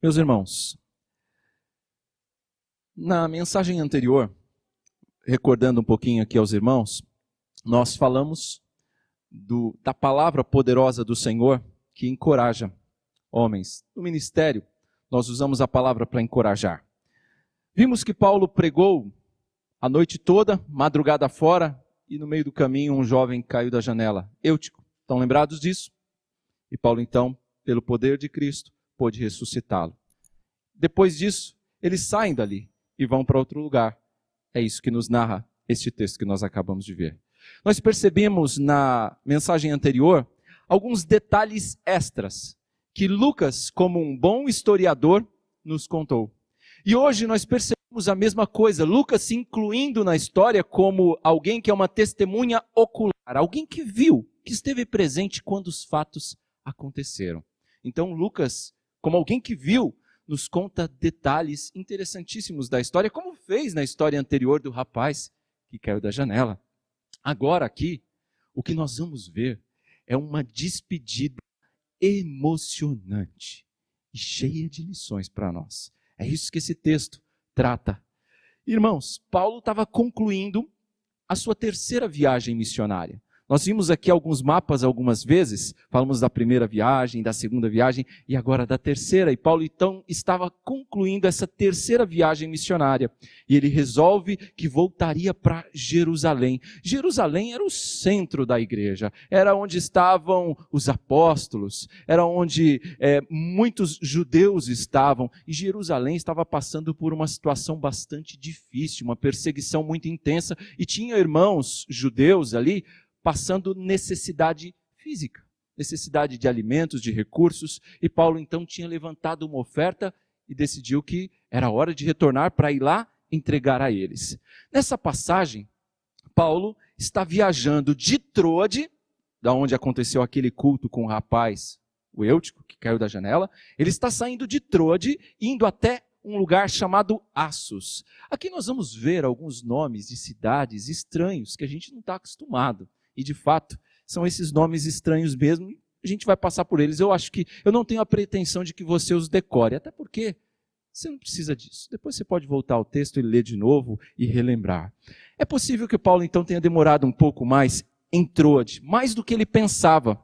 Meus irmãos, na mensagem anterior, recordando um pouquinho aqui aos irmãos, nós falamos do, da palavra poderosa do Senhor que encoraja homens. No ministério, nós usamos a palavra para encorajar. Vimos que Paulo pregou a noite toda, madrugada fora, e no meio do caminho um jovem caiu da janela. Eutico. Estão lembrados disso? E Paulo, então, pelo poder de Cristo, pôde ressuscitá-lo. Depois disso, eles saem dali e vão para outro lugar. É isso que nos narra este texto que nós acabamos de ver. Nós percebemos na mensagem anterior alguns detalhes extras que Lucas, como um bom historiador, nos contou. E hoje nós percebemos a mesma coisa, Lucas se incluindo na história como alguém que é uma testemunha ocular, alguém que viu, que esteve presente quando os fatos aconteceram. Então Lucas como alguém que viu, nos conta detalhes interessantíssimos da história, como fez na história anterior do rapaz que caiu da janela. Agora, aqui, o que nós vamos ver é uma despedida emocionante e cheia de lições para nós. É isso que esse texto trata. Irmãos, Paulo estava concluindo a sua terceira viagem missionária. Nós vimos aqui alguns mapas algumas vezes, falamos da primeira viagem, da segunda viagem e agora da terceira. E Paulo então estava concluindo essa terceira viagem missionária. E ele resolve que voltaria para Jerusalém. Jerusalém era o centro da igreja, era onde estavam os apóstolos, era onde é, muitos judeus estavam. E Jerusalém estava passando por uma situação bastante difícil, uma perseguição muito intensa. E tinha irmãos judeus ali passando necessidade física, necessidade de alimentos, de recursos, e Paulo então tinha levantado uma oferta e decidiu que era hora de retornar para ir lá entregar a eles. Nessa passagem, Paulo está viajando de Troade, da onde aconteceu aquele culto com o rapaz, o Eutico, que caiu da janela, ele está saindo de Troade, indo até um lugar chamado Assos. Aqui nós vamos ver alguns nomes de cidades estranhos que a gente não está acostumado. E de fato, são esses nomes estranhos mesmo. A gente vai passar por eles. Eu acho que eu não tenho a pretensão de que você os decore, até porque você não precisa disso. Depois você pode voltar ao texto e ler de novo e relembrar. É possível que Paulo então tenha demorado um pouco mais em Troade, mais do que ele pensava.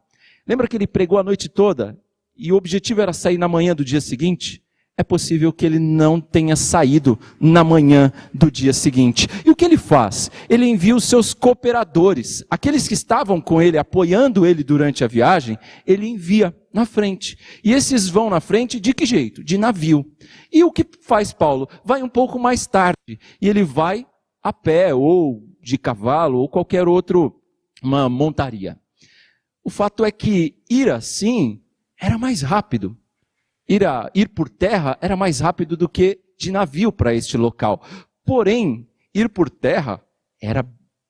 Lembra que ele pregou a noite toda e o objetivo era sair na manhã do dia seguinte? É possível que ele não tenha saído na manhã do dia seguinte. E o que ele faz? Ele envia os seus cooperadores, aqueles que estavam com ele, apoiando ele durante a viagem, ele envia na frente. E esses vão na frente de que jeito? De navio. E o que faz Paulo? Vai um pouco mais tarde e ele vai a pé ou de cavalo ou qualquer outro uma montaria. O fato é que ir assim era mais rápido ir, a, ir por terra era mais rápido do que de navio para este local. Porém, ir por terra era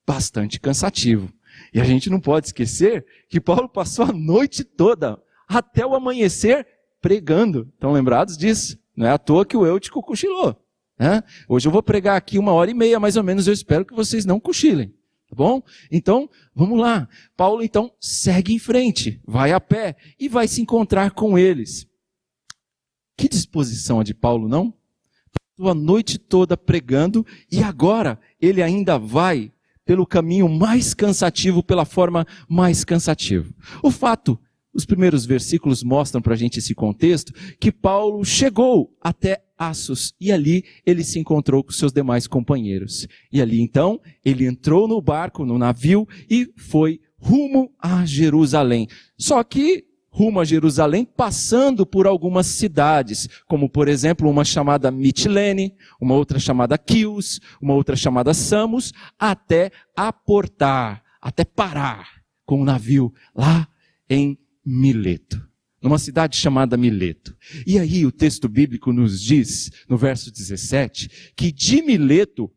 bastante cansativo. E a gente não pode esquecer que Paulo passou a noite toda, até o amanhecer, pregando. Estão lembrados disso? Não é à toa que o Eutico cochilou. Né? Hoje eu vou pregar aqui uma hora e meia, mais ou menos. Eu espero que vocês não cochilem. Tá bom? Então, vamos lá. Paulo, então, segue em frente, vai a pé e vai se encontrar com eles. Que disposição a de Paulo, não? Passou a noite toda pregando e agora ele ainda vai pelo caminho mais cansativo, pela forma mais cansativa. O fato, os primeiros versículos mostram para a gente esse contexto, que Paulo chegou até Assos e ali ele se encontrou com seus demais companheiros. E ali então ele entrou no barco, no navio e foi rumo a Jerusalém. Só que rumo a Jerusalém, passando por algumas cidades, como por exemplo uma chamada Mitilene, uma outra chamada Quios, uma outra chamada Samos, até aportar, até parar com o navio lá em Mileto, numa cidade chamada Mileto. E aí o texto bíblico nos diz, no verso 17, que de Mileto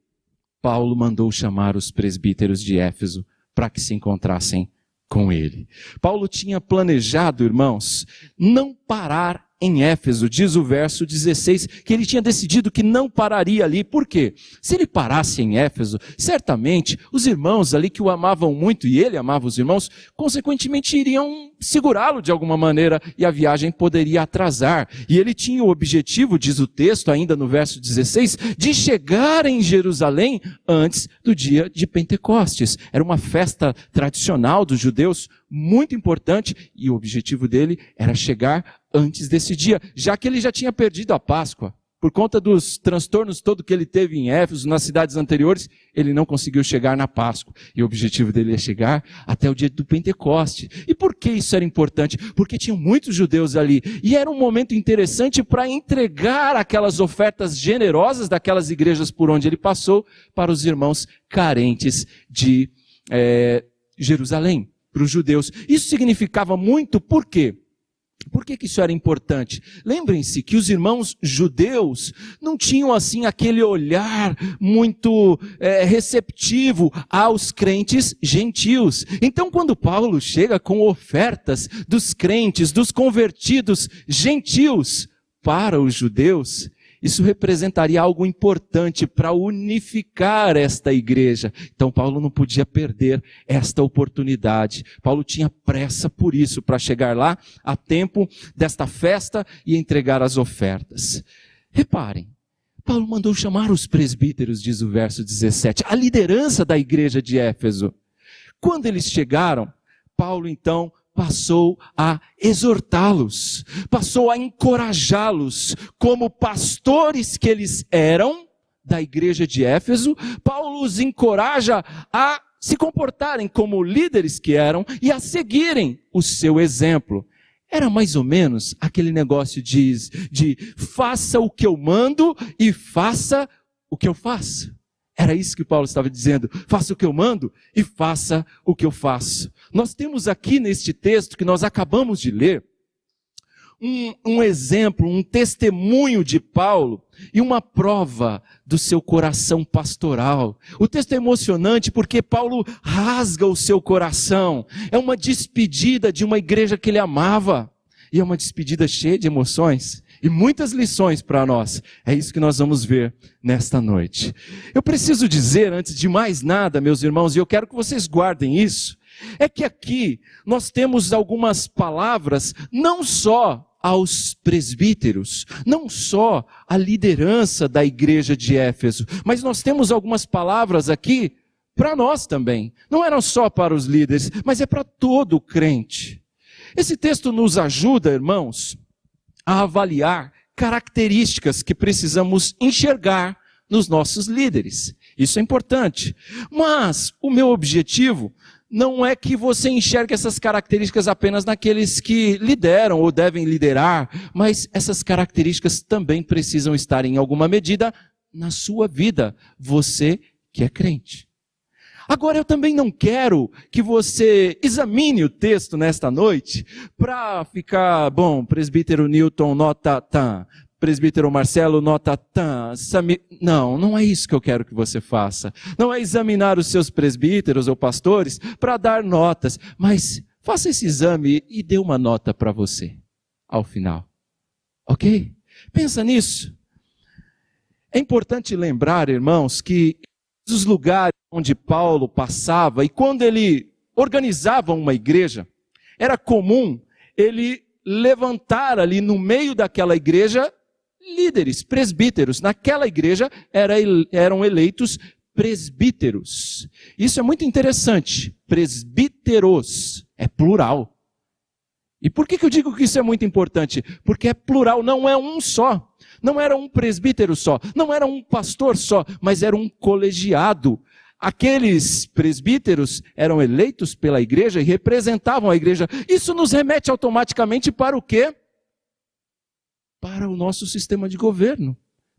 Paulo mandou chamar os presbíteros de Éfeso para que se encontrassem com ele. Paulo tinha planejado, irmãos, não parar em Éfeso, diz o verso 16, que ele tinha decidido que não pararia ali. Por quê? Se ele parasse em Éfeso, certamente os irmãos ali que o amavam muito e ele amava os irmãos, consequentemente iriam segurá-lo de alguma maneira e a viagem poderia atrasar. E ele tinha o objetivo, diz o texto ainda no verso 16, de chegar em Jerusalém antes do dia de Pentecostes. Era uma festa tradicional dos judeus muito importante e o objetivo dele era chegar antes desse dia, já que ele já tinha perdido a Páscoa. Por conta dos transtornos todo que ele teve em Éfeso, nas cidades anteriores, ele não conseguiu chegar na Páscoa. E o objetivo dele é chegar até o dia do Pentecoste. E por que isso era importante? Porque tinham muitos judeus ali. E era um momento interessante para entregar aquelas ofertas generosas daquelas igrejas por onde ele passou para os irmãos carentes de é, Jerusalém para os judeus. Isso significava muito, por quê? Por que, que isso era importante? Lembrem-se que os irmãos judeus não tinham assim aquele olhar muito é, receptivo aos crentes gentios. Então, quando Paulo chega com ofertas dos crentes, dos convertidos gentios para os judeus, isso representaria algo importante para unificar esta igreja. Então Paulo não podia perder esta oportunidade. Paulo tinha pressa por isso, para chegar lá a tempo desta festa e entregar as ofertas. Reparem, Paulo mandou chamar os presbíteros, diz o verso 17, a liderança da igreja de Éfeso. Quando eles chegaram, Paulo então passou a exortá-los, passou a encorajá-los, como pastores que eles eram da igreja de Éfeso, Paulo os encoraja a se comportarem como líderes que eram e a seguirem o seu exemplo. Era mais ou menos aquele negócio de, de faça o que eu mando e faça o que eu faço. Era isso que Paulo estava dizendo. Faça o que eu mando e faça o que eu faço. Nós temos aqui neste texto que nós acabamos de ler, um, um, exemplo, um testemunho de Paulo e uma prova do seu coração pastoral. O texto é emocionante porque Paulo rasga o seu coração. É uma despedida de uma igreja que ele amava. E é uma despedida cheia de emoções e muitas lições para nós. É isso que nós vamos ver nesta noite. Eu preciso dizer, antes de mais nada, meus irmãos, e eu quero que vocês guardem isso, é que aqui nós temos algumas palavras, não só aos presbíteros, não só à liderança da igreja de Éfeso, mas nós temos algumas palavras aqui para nós também. Não eram só para os líderes, mas é para todo crente. Esse texto nos ajuda, irmãos, a avaliar características que precisamos enxergar nos nossos líderes. Isso é importante. Mas o meu objetivo não é que você enxergue essas características apenas naqueles que lideram ou devem liderar, mas essas características também precisam estar em alguma medida na sua vida, você que é crente. Agora eu também não quero que você examine o texto nesta noite para ficar, bom, presbítero Newton nota tan, presbítero Marcelo nota Sami... não, não é isso que eu quero que você faça. Não é examinar os seus presbíteros ou pastores para dar notas, mas faça esse exame e dê uma nota para você ao final. OK? Pensa nisso. É importante lembrar, irmãos, que os lugares onde Paulo passava e quando ele organizava uma igreja, era comum ele levantar ali no meio daquela igreja líderes, presbíteros. Naquela igreja era, eram eleitos presbíteros. Isso é muito interessante. Presbíteros é plural. E por que, que eu digo que isso é muito importante? Porque é plural, não é um só. Não era um presbítero só, não era um pastor só, mas era um colegiado. Aqueles presbíteros eram eleitos pela igreja e representavam a igreja. Isso nos remete automaticamente para o quê? Para o nosso sistema de governo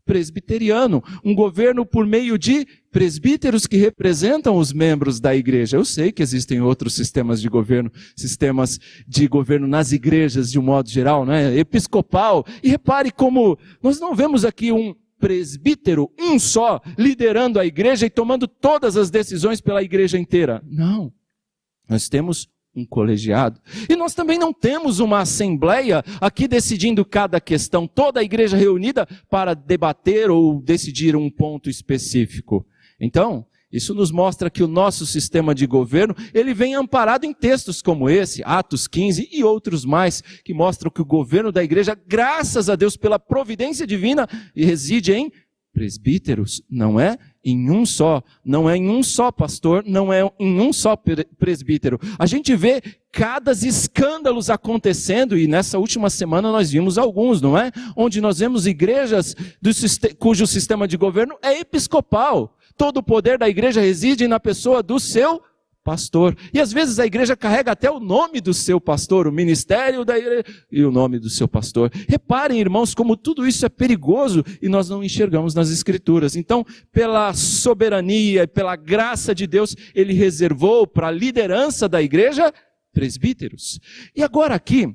presbiteriano, um governo por meio de presbíteros que representam os membros da igreja. Eu sei que existem outros sistemas de governo, sistemas de governo nas igrejas de um modo geral, né? Episcopal. E repare como nós não vemos aqui um presbítero, um só, liderando a igreja e tomando todas as decisões pela igreja inteira. Não. Nós temos um colegiado. E nós também não temos uma assembleia aqui decidindo cada questão, toda a igreja reunida para debater ou decidir um ponto específico. Então, isso nos mostra que o nosso sistema de governo, ele vem amparado em textos como esse, Atos 15 e outros mais, que mostram que o governo da igreja, graças a Deus pela providência divina, reside em presbíteros, não é em um só, não é em um só pastor, não é em um só presbítero. A gente vê cada escândalos acontecendo e nessa última semana nós vimos alguns, não é? Onde nós vemos igrejas do, cujo sistema de governo é episcopal. Todo o poder da igreja reside na pessoa do seu pastor. E às vezes a igreja carrega até o nome do seu pastor, o ministério da igreja e o nome do seu pastor. Reparem, irmãos, como tudo isso é perigoso e nós não enxergamos nas escrituras. Então, pela soberania e pela graça de Deus, ele reservou para a liderança da igreja presbíteros. E agora aqui,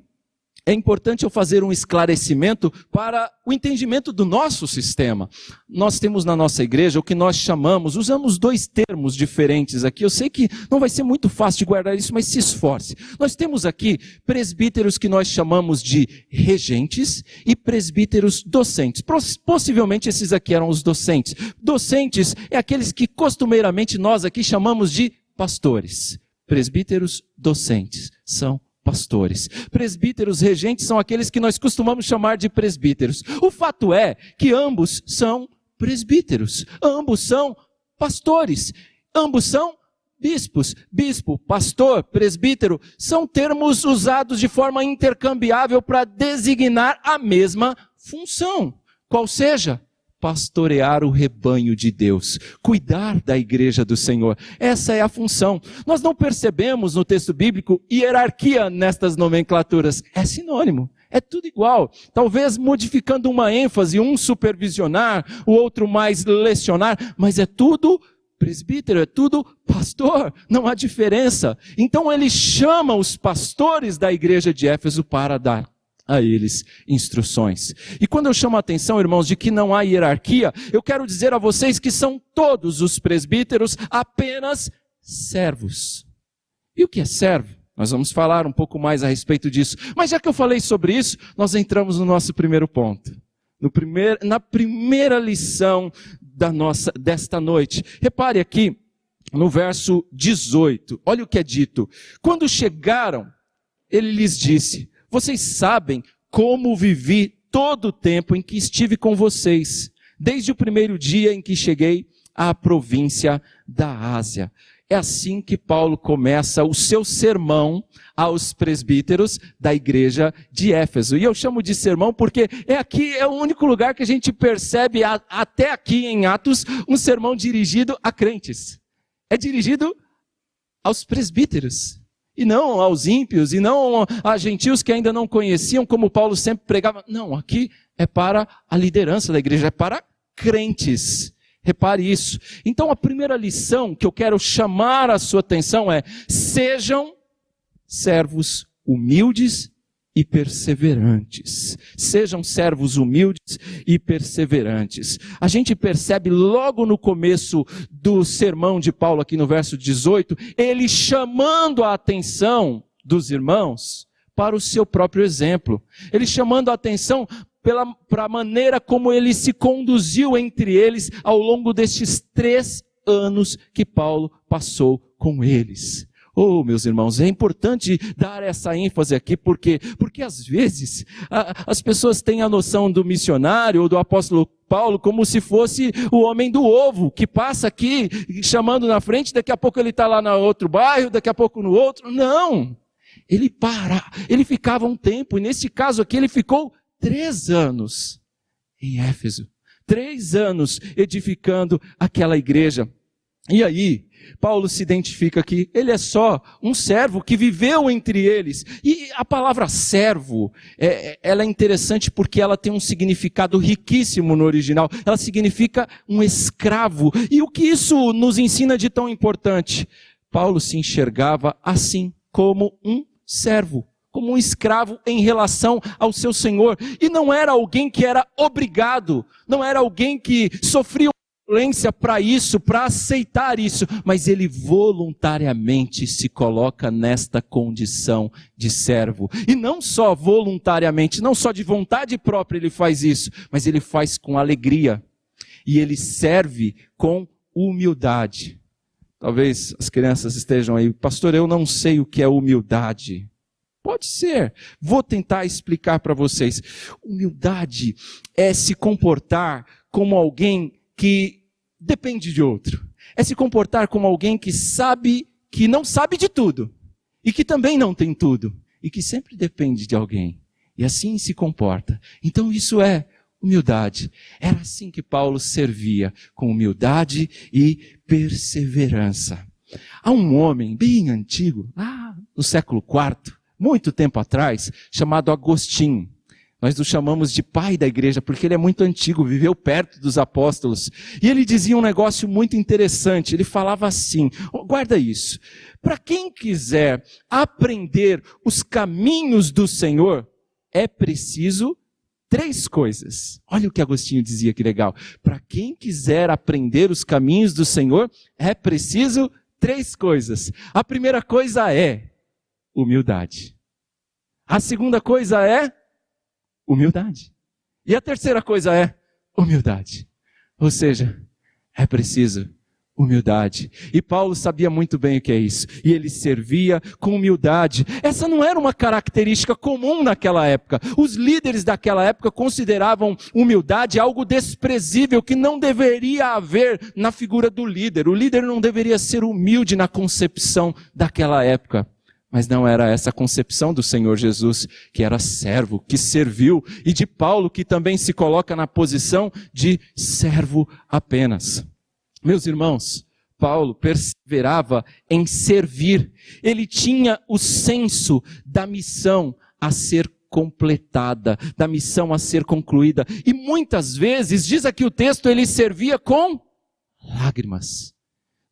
é importante eu fazer um esclarecimento para o entendimento do nosso sistema. Nós temos na nossa igreja o que nós chamamos, usamos dois termos diferentes aqui. Eu sei que não vai ser muito fácil de guardar isso, mas se esforce. Nós temos aqui presbíteros que nós chamamos de regentes e presbíteros docentes. Possivelmente esses aqui eram os docentes. Docentes é aqueles que costumeiramente nós aqui chamamos de pastores. Presbíteros docentes são pastores. Presbíteros regentes são aqueles que nós costumamos chamar de presbíteros. O fato é que ambos são presbíteros, ambos são pastores, ambos são bispos. Bispo, pastor, presbítero são termos usados de forma intercambiável para designar a mesma função, qual seja pastorear o rebanho de Deus, cuidar da igreja do Senhor. Essa é a função. Nós não percebemos no texto bíblico hierarquia nestas nomenclaturas. É sinônimo. É tudo igual. Talvez modificando uma ênfase, um supervisionar, o outro mais lecionar, mas é tudo presbítero, é tudo pastor, não há diferença. Então ele chama os pastores da igreja de Éfeso para dar a eles instruções. E quando eu chamo a atenção, irmãos, de que não há hierarquia, eu quero dizer a vocês que são todos os presbíteros apenas servos. E o que é servo? Nós vamos falar um pouco mais a respeito disso. Mas já que eu falei sobre isso, nós entramos no nosso primeiro ponto. No primeir, na primeira lição da nossa, desta noite. Repare aqui no verso 18. Olha o que é dito. Quando chegaram, ele lhes disse: vocês sabem como vivi todo o tempo em que estive com vocês, desde o primeiro dia em que cheguei à província da Ásia. É assim que Paulo começa o seu sermão aos presbíteros da igreja de Éfeso. E eu chamo de sermão porque é aqui, é o único lugar que a gente percebe, até aqui em Atos, um sermão dirigido a crentes. É dirigido aos presbíteros e não aos ímpios, e não a gentios que ainda não conheciam, como Paulo sempre pregava. Não, aqui é para a liderança da igreja, é para crentes. Repare isso. Então a primeira lição que eu quero chamar a sua atenção é: sejam servos humildes e perseverantes. Sejam servos humildes e perseverantes. A gente percebe logo no começo do sermão de Paulo, aqui no verso 18, ele chamando a atenção dos irmãos para o seu próprio exemplo. Ele chamando a atenção para a maneira como ele se conduziu entre eles ao longo destes três anos que Paulo passou com eles. Oh, meus irmãos, é importante dar essa ênfase aqui, porque porque às vezes a, as pessoas têm a noção do missionário ou do apóstolo Paulo como se fosse o homem do ovo, que passa aqui chamando na frente, daqui a pouco ele está lá no outro bairro, daqui a pouco no outro. Não! Ele para, ele ficava um tempo, e nesse caso aqui ele ficou três anos em Éfeso. Três anos edificando aquela igreja. E aí, Paulo se identifica aqui, ele é só um servo que viveu entre eles. E a palavra servo, é, é, ela é interessante porque ela tem um significado riquíssimo no original. Ela significa um escravo. E o que isso nos ensina de tão importante? Paulo se enxergava assim, como um servo como um escravo em relação ao seu senhor. E não era alguém que era obrigado, não era alguém que sofria violência para isso, para aceitar isso, mas ele voluntariamente se coloca nesta condição de servo. E não só voluntariamente, não só de vontade própria ele faz isso, mas ele faz com alegria. E ele serve com humildade. Talvez as crianças estejam aí, pastor, eu não sei o que é humildade. Pode ser. Vou tentar explicar para vocês. Humildade é se comportar como alguém que depende de outro. É se comportar como alguém que sabe que não sabe de tudo e que também não tem tudo e que sempre depende de alguém. E assim se comporta. Então isso é humildade. Era assim que Paulo servia, com humildade e perseverança. Há um homem bem antigo, lá no século IV, muito tempo atrás, chamado Agostinho. Nós o chamamos de pai da igreja porque ele é muito antigo, viveu perto dos apóstolos. E ele dizia um negócio muito interessante. Ele falava assim: guarda isso. Para quem quiser aprender os caminhos do Senhor, é preciso três coisas. Olha o que Agostinho dizia, que legal. Para quem quiser aprender os caminhos do Senhor, é preciso três coisas. A primeira coisa é humildade. A segunda coisa é humildade. E a terceira coisa é humildade. Ou seja, é preciso humildade. E Paulo sabia muito bem o que é isso. E ele servia com humildade. Essa não era uma característica comum naquela época. Os líderes daquela época consideravam humildade algo desprezível que não deveria haver na figura do líder. O líder não deveria ser humilde na concepção daquela época. Mas não era essa a concepção do Senhor Jesus, que era servo, que serviu, e de Paulo, que também se coloca na posição de servo apenas. Meus irmãos, Paulo perseverava em servir. Ele tinha o senso da missão a ser completada, da missão a ser concluída. E muitas vezes, diz aqui o texto, ele servia com lágrimas.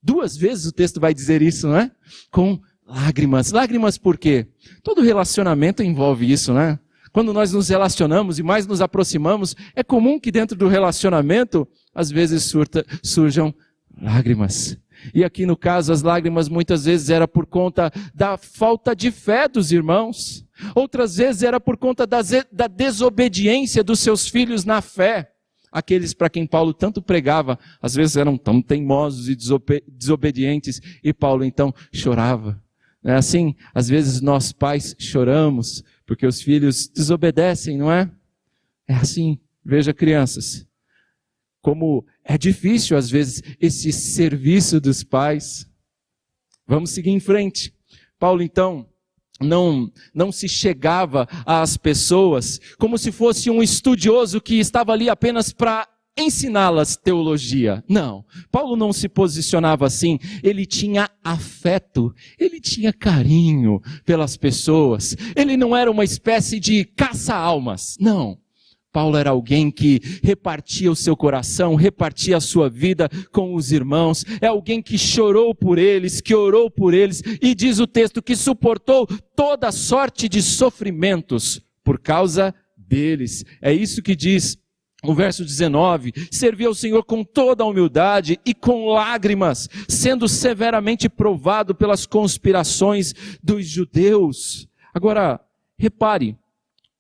Duas vezes o texto vai dizer isso, não é? Com Lágrimas. Lágrimas por quê? Todo relacionamento envolve isso, né? Quando nós nos relacionamos e mais nos aproximamos, é comum que dentro do relacionamento, às vezes surta, surjam lágrimas. E aqui no caso, as lágrimas muitas vezes era por conta da falta de fé dos irmãos. Outras vezes era por conta da, da desobediência dos seus filhos na fé. Aqueles para quem Paulo tanto pregava, às vezes eram tão teimosos e desobedientes, e Paulo então chorava. É assim, às vezes nós pais choramos porque os filhos desobedecem, não é? É assim. Veja, crianças, como é difícil às vezes esse serviço dos pais. Vamos seguir em frente. Paulo então não, não se chegava às pessoas como se fosse um estudioso que estava ali apenas para ensiná-las teologia. Não. Paulo não se posicionava assim. Ele tinha afeto, ele tinha carinho pelas pessoas. Ele não era uma espécie de caça-almas. Não. Paulo era alguém que repartia o seu coração, repartia a sua vida com os irmãos. É alguém que chorou por eles, que orou por eles e diz o texto que suportou toda sorte de sofrimentos por causa deles. É isso que diz o verso 19, serviu ao Senhor com toda a humildade e com lágrimas, sendo severamente provado pelas conspirações dos judeus. Agora, repare,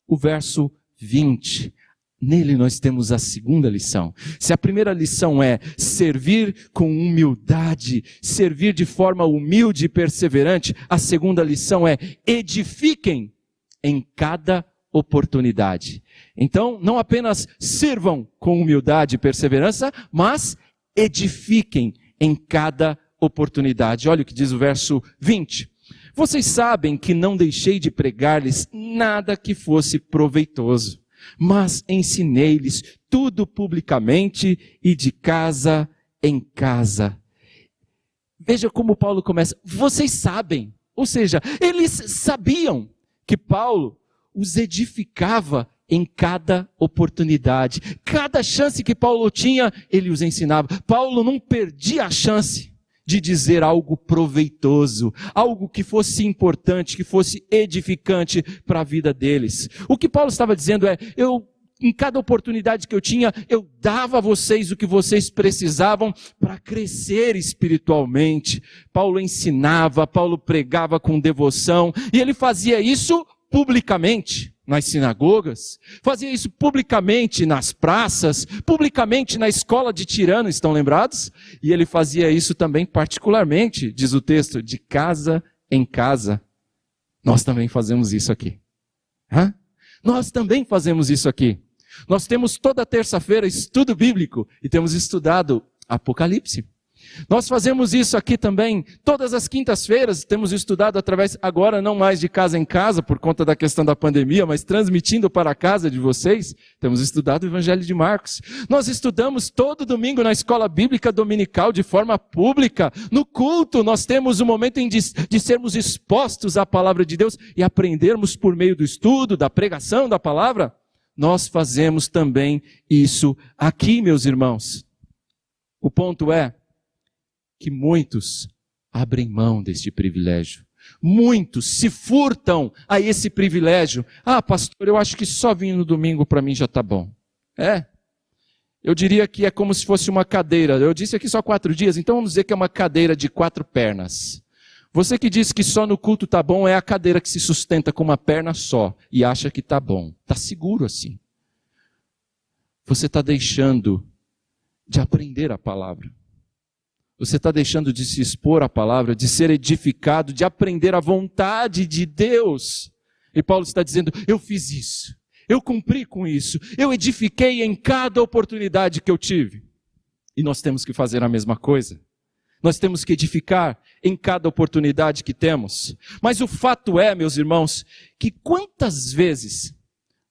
o verso 20. Nele nós temos a segunda lição. Se a primeira lição é servir com humildade, servir de forma humilde e perseverante, a segunda lição é edifiquem em cada oportunidade. Então, não apenas sirvam com humildade e perseverança, mas edifiquem em cada oportunidade. Olha o que diz o verso 20. Vocês sabem que não deixei de pregar-lhes nada que fosse proveitoso, mas ensinei-lhes tudo publicamente e de casa em casa. Veja como Paulo começa. Vocês sabem, ou seja, eles sabiam que Paulo os edificava em cada oportunidade. Cada chance que Paulo tinha, ele os ensinava. Paulo não perdia a chance de dizer algo proveitoso, algo que fosse importante, que fosse edificante para a vida deles. O que Paulo estava dizendo é: eu em cada oportunidade que eu tinha, eu dava a vocês o que vocês precisavam para crescer espiritualmente. Paulo ensinava, Paulo pregava com devoção, e ele fazia isso publicamente nas sinagogas, fazia isso publicamente nas praças, publicamente na escola de tirano, estão lembrados? E ele fazia isso também particularmente, diz o texto, de casa em casa. Nós também fazemos isso aqui. Hã? Nós também fazemos isso aqui. Nós temos toda terça-feira estudo bíblico e temos estudado Apocalipse. Nós fazemos isso aqui também todas as quintas-feiras, temos estudado através, agora não mais de casa em casa, por conta da questão da pandemia, mas transmitindo para a casa de vocês, temos estudado o Evangelho de Marcos. Nós estudamos todo domingo na escola bíblica dominical de forma pública. No culto, nós temos o um momento de, de sermos expostos à palavra de Deus e aprendermos por meio do estudo, da pregação da palavra. Nós fazemos também isso aqui, meus irmãos. O ponto é, que muitos abrem mão deste privilégio. Muitos se furtam a esse privilégio. Ah, pastor, eu acho que só vir no domingo para mim já está bom. É. Eu diria que é como se fosse uma cadeira. Eu disse aqui só quatro dias, então vamos dizer que é uma cadeira de quatro pernas. Você que diz que só no culto está bom é a cadeira que se sustenta com uma perna só e acha que está bom. Está seguro assim. Você está deixando de aprender a palavra. Você está deixando de se expor à palavra, de ser edificado, de aprender a vontade de Deus. E Paulo está dizendo: Eu fiz isso, eu cumpri com isso, eu edifiquei em cada oportunidade que eu tive. E nós temos que fazer a mesma coisa. Nós temos que edificar em cada oportunidade que temos. Mas o fato é, meus irmãos, que quantas vezes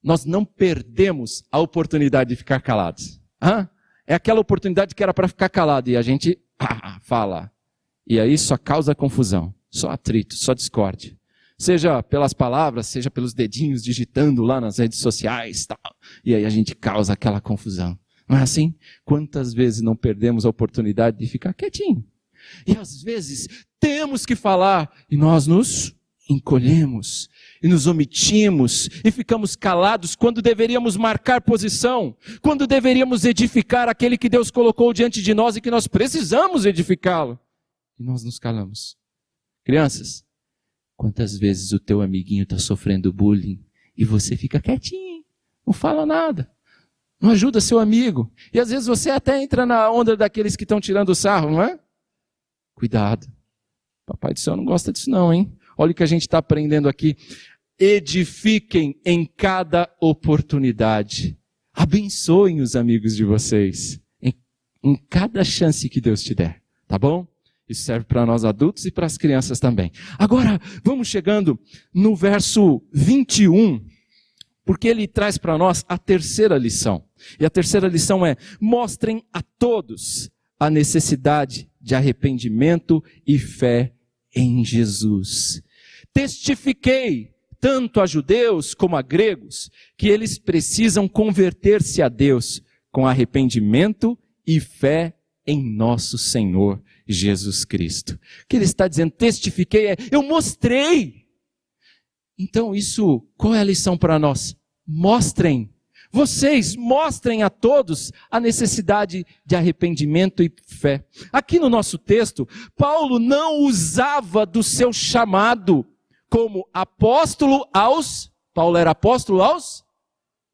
nós não perdemos a oportunidade de ficar calados? Hã? É aquela oportunidade que era para ficar calado e a gente pá, fala. E aí só causa confusão, só atrito, só discórdia. Seja pelas palavras, seja pelos dedinhos digitando lá nas redes sociais, tal. E aí a gente causa aquela confusão. Não é assim? Quantas vezes não perdemos a oportunidade de ficar quietinho? E às vezes temos que falar e nós nos encolhemos e nos omitimos e ficamos calados quando deveríamos marcar posição, quando deveríamos edificar aquele que Deus colocou diante de nós e que nós precisamos edificá-lo. E nós nos calamos. Crianças, quantas vezes o teu amiguinho está sofrendo bullying e você fica quietinho, não fala nada, não ajuda seu amigo. E às vezes você até entra na onda daqueles que estão tirando o sarro, não é? Cuidado. Papai do céu não gosta disso não, hein? Olha o que a gente está aprendendo aqui edifiquem em cada oportunidade. Abençoem os amigos de vocês em, em cada chance que Deus te der, tá bom? Isso serve para nós adultos e para as crianças também. Agora, vamos chegando no verso 21, porque ele traz para nós a terceira lição. E a terceira lição é: mostrem a todos a necessidade de arrependimento e fé em Jesus. Testifiquei tanto a judeus como a gregos, que eles precisam converter-se a Deus com arrependimento e fé em nosso Senhor Jesus Cristo. O que ele está dizendo, testifiquei, é, eu mostrei. Então, isso, qual é a lição para nós? Mostrem. Vocês mostrem a todos a necessidade de arrependimento e fé. Aqui no nosso texto, Paulo não usava do seu chamado como apóstolo aos, Paulo era apóstolo aos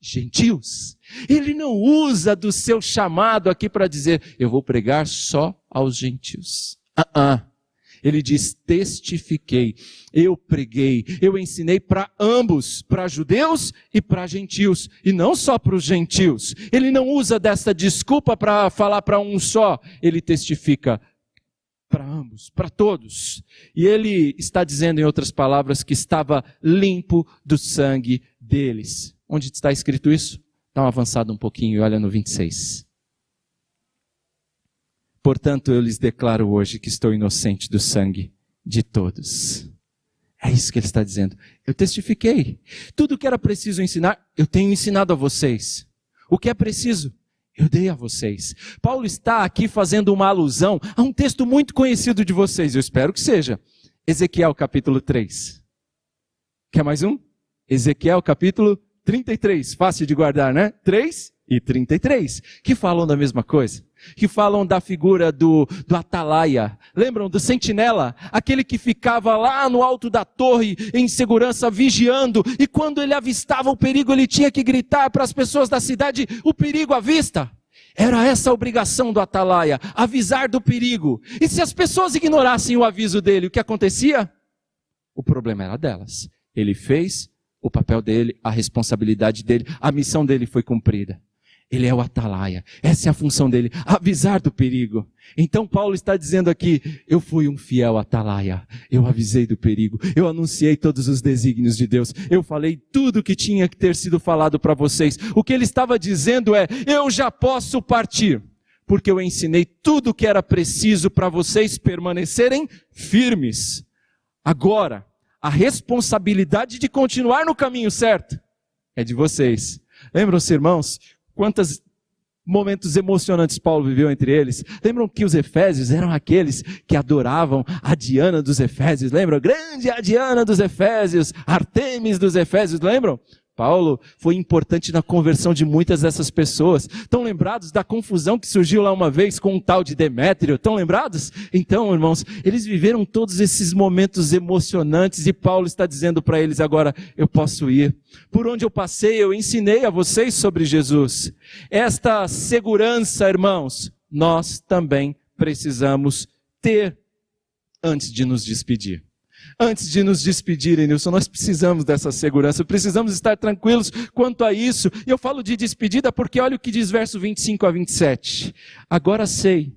gentios. Ele não usa do seu chamado aqui para dizer, eu vou pregar só aos gentios. Uh -uh. Ele diz: testifiquei, eu preguei, eu ensinei para ambos, para judeus e para gentios, e não só para os gentios. Ele não usa dessa desculpa para falar para um só, ele testifica para ambos, para todos. E ele está dizendo, em outras palavras, que estava limpo do sangue deles. Onde está escrito isso? Dá uma avançada um pouquinho e olha no 26. Portanto, eu lhes declaro hoje que estou inocente do sangue de todos. É isso que ele está dizendo. Eu testifiquei. Tudo que era preciso ensinar, eu tenho ensinado a vocês. O que é preciso? Eu dei a vocês. Paulo está aqui fazendo uma alusão a um texto muito conhecido de vocês, eu espero que seja. Ezequiel capítulo 3. Quer mais um? Ezequiel capítulo 33, fácil de guardar, né? 3 e 33, que falam da mesma coisa. Que falam da figura do, do atalaia. Lembram do sentinela? Aquele que ficava lá no alto da torre, em segurança, vigiando. E quando ele avistava o perigo, ele tinha que gritar para as pessoas da cidade: o perigo à vista. Era essa a obrigação do atalaia, avisar do perigo. E se as pessoas ignorassem o aviso dele, o que acontecia? O problema era delas. Ele fez o papel dele, a responsabilidade dele, a missão dele foi cumprida. Ele é o atalaia. Essa é a função dele, avisar do perigo. Então Paulo está dizendo aqui, eu fui um fiel atalaia. Eu avisei do perigo. Eu anunciei todos os desígnios de Deus. Eu falei tudo que tinha que ter sido falado para vocês. O que ele estava dizendo é, eu já posso partir. Porque eu ensinei tudo o que era preciso para vocês permanecerem firmes. Agora, a responsabilidade de continuar no caminho certo é de vocês. Lembram-se, irmãos, quantos momentos emocionantes Paulo viveu entre eles? Lembram que os Efésios eram aqueles que adoravam a Diana dos Efésios? Lembram? Grande a Diana dos Efésios, Artemis dos Efésios, lembram? Paulo foi importante na conversão de muitas dessas pessoas. Estão lembrados da confusão que surgiu lá uma vez com um tal de Demétrio? Estão lembrados? Então, irmãos, eles viveram todos esses momentos emocionantes e Paulo está dizendo para eles agora: eu posso ir. Por onde eu passei, eu ensinei a vocês sobre Jesus. Esta segurança, irmãos, nós também precisamos ter antes de nos despedir. Antes de nos despedirem, Nilson, nós precisamos dessa segurança, precisamos estar tranquilos quanto a isso. E eu falo de despedida porque olha o que diz verso 25 a 27. Agora sei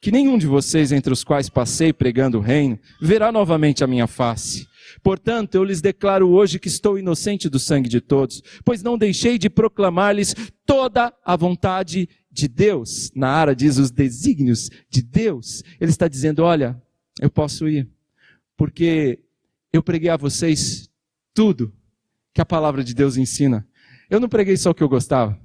que nenhum de vocês entre os quais passei pregando o reino verá novamente a minha face. Portanto, eu lhes declaro hoje que estou inocente do sangue de todos, pois não deixei de proclamar-lhes toda a vontade de Deus. Na área diz os desígnios de Deus. Ele está dizendo: olha, eu posso ir porque eu preguei a vocês tudo que a palavra de Deus ensina. Eu não preguei só o que eu gostava.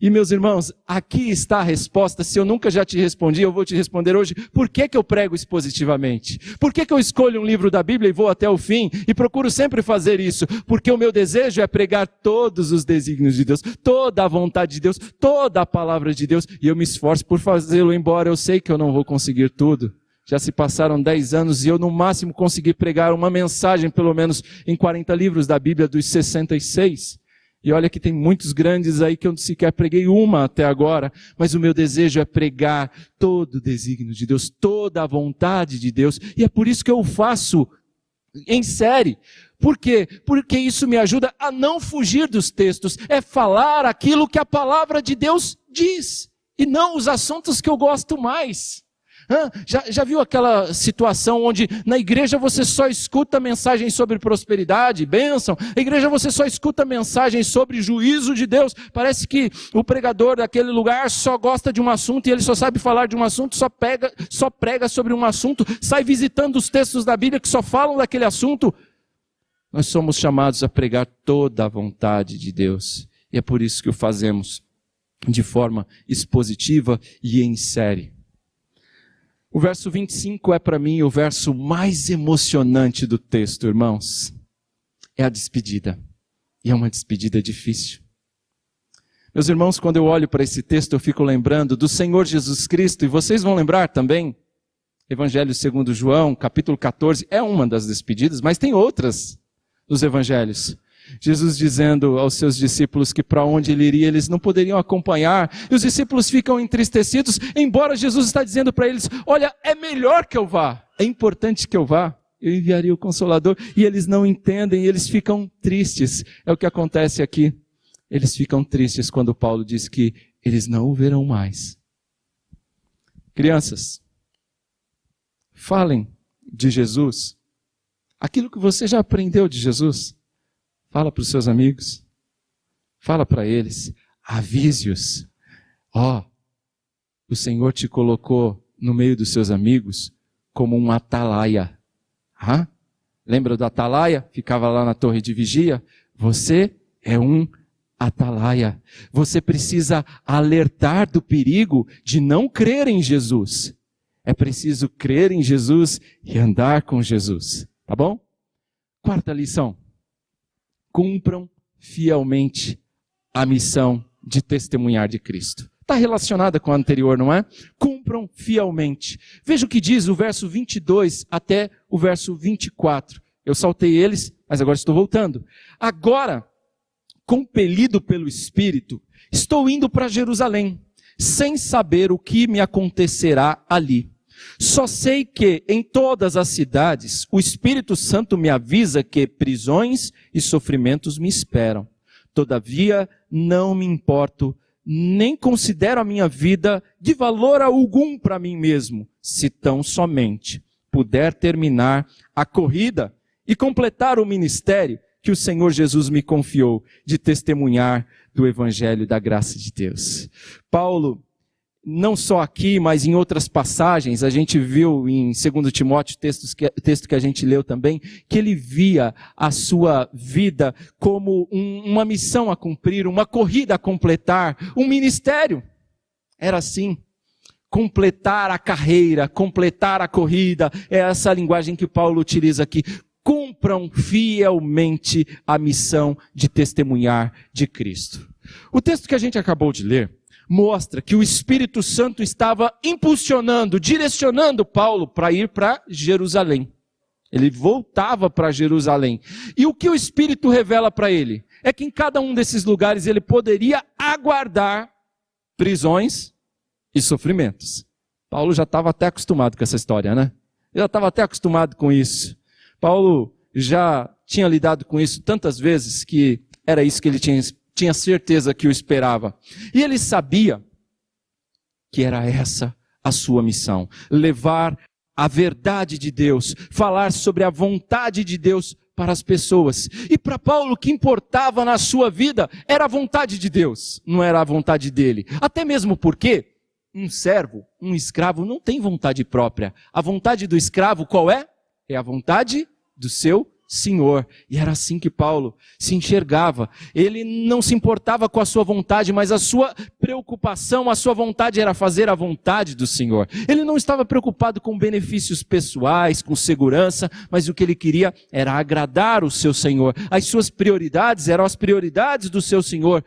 E meus irmãos, aqui está a resposta. Se eu nunca já te respondi, eu vou te responder hoje. Por que, que eu prego expositivamente? Por que, que eu escolho um livro da Bíblia e vou até o fim? E procuro sempre fazer isso? Porque o meu desejo é pregar todos os desígnios de Deus, toda a vontade de Deus, toda a palavra de Deus. E eu me esforço por fazê-lo, embora eu sei que eu não vou conseguir tudo. Já se passaram 10 anos e eu, no máximo, consegui pregar uma mensagem, pelo menos em 40 livros da Bíblia, dos 66. E olha que tem muitos grandes aí que eu sequer preguei uma até agora, mas o meu desejo é pregar todo o desígnio de Deus, toda a vontade de Deus, e é por isso que eu faço em série. Por quê? Porque isso me ajuda a não fugir dos textos, é falar aquilo que a palavra de Deus diz, e não os assuntos que eu gosto mais. Já, já viu aquela situação onde na igreja você só escuta mensagens sobre prosperidade, bênção? A igreja você só escuta mensagens sobre juízo de Deus. Parece que o pregador daquele lugar só gosta de um assunto e ele só sabe falar de um assunto, só, pega, só prega sobre um assunto, sai visitando os textos da Bíblia que só falam daquele assunto. Nós somos chamados a pregar toda a vontade de Deus. E é por isso que o fazemos de forma expositiva e em série. O verso 25 é para mim o verso mais emocionante do texto, irmãos. É a despedida. E é uma despedida difícil. Meus irmãos, quando eu olho para esse texto, eu fico lembrando do Senhor Jesus Cristo, e vocês vão lembrar também, Evangelho segundo João, capítulo 14, é uma das despedidas, mas tem outras nos evangelhos. Jesus dizendo aos seus discípulos que para onde ele iria eles não poderiam acompanhar, e os discípulos ficam entristecidos, embora Jesus está dizendo para eles: "Olha, é melhor que eu vá, é importante que eu vá, eu enviaria o consolador", e eles não entendem, eles ficam tristes. É o que acontece aqui. Eles ficam tristes quando Paulo diz que eles não o verão mais. Crianças, falem de Jesus, aquilo que você já aprendeu de Jesus. Fala para os seus amigos. Fala para eles. Avise-os. Ó, oh, o Senhor te colocou no meio dos seus amigos como um atalaia. Ah? Lembra do atalaia? Ficava lá na torre de vigia. Você é um atalaia. Você precisa alertar do perigo de não crer em Jesus. É preciso crer em Jesus e andar com Jesus. Tá bom? Quarta lição cumpram fielmente a missão de testemunhar de Cristo. Está relacionada com a anterior, não é? Cumpram fielmente. Veja o que diz o verso 22 até o verso 24. Eu saltei eles, mas agora estou voltando. Agora, compelido pelo Espírito, estou indo para Jerusalém, sem saber o que me acontecerá ali. Só sei que em todas as cidades o Espírito Santo me avisa que prisões e sofrimentos me esperam. Todavia, não me importo, nem considero a minha vida de valor algum para mim mesmo, se tão somente puder terminar a corrida e completar o ministério que o Senhor Jesus me confiou de testemunhar do Evangelho da graça de Deus. Paulo não só aqui, mas em outras passagens, a gente viu em 2 Timóteo, textos que, texto que a gente leu também, que ele via a sua vida como um, uma missão a cumprir, uma corrida a completar, um ministério. Era assim. Completar a carreira, completar a corrida, é essa linguagem que Paulo utiliza aqui. Cumpram fielmente a missão de testemunhar de Cristo. O texto que a gente acabou de ler, mostra que o Espírito Santo estava impulsionando, direcionando Paulo para ir para Jerusalém. Ele voltava para Jerusalém. E o que o Espírito revela para ele? É que em cada um desses lugares ele poderia aguardar prisões e sofrimentos. Paulo já estava até acostumado com essa história, né? Ele já estava até acostumado com isso. Paulo já tinha lidado com isso tantas vezes que era isso que ele tinha tinha certeza que o esperava. E ele sabia que era essa a sua missão: levar a verdade de Deus, falar sobre a vontade de Deus para as pessoas. E para Paulo, o que importava na sua vida era a vontade de Deus, não era a vontade dele. Até mesmo porque um servo, um escravo, não tem vontade própria. A vontade do escravo qual é? É a vontade do seu Senhor. E era assim que Paulo se enxergava. Ele não se importava com a sua vontade, mas a sua preocupação, a sua vontade era fazer a vontade do Senhor. Ele não estava preocupado com benefícios pessoais, com segurança, mas o que ele queria era agradar o seu Senhor. As suas prioridades eram as prioridades do seu Senhor.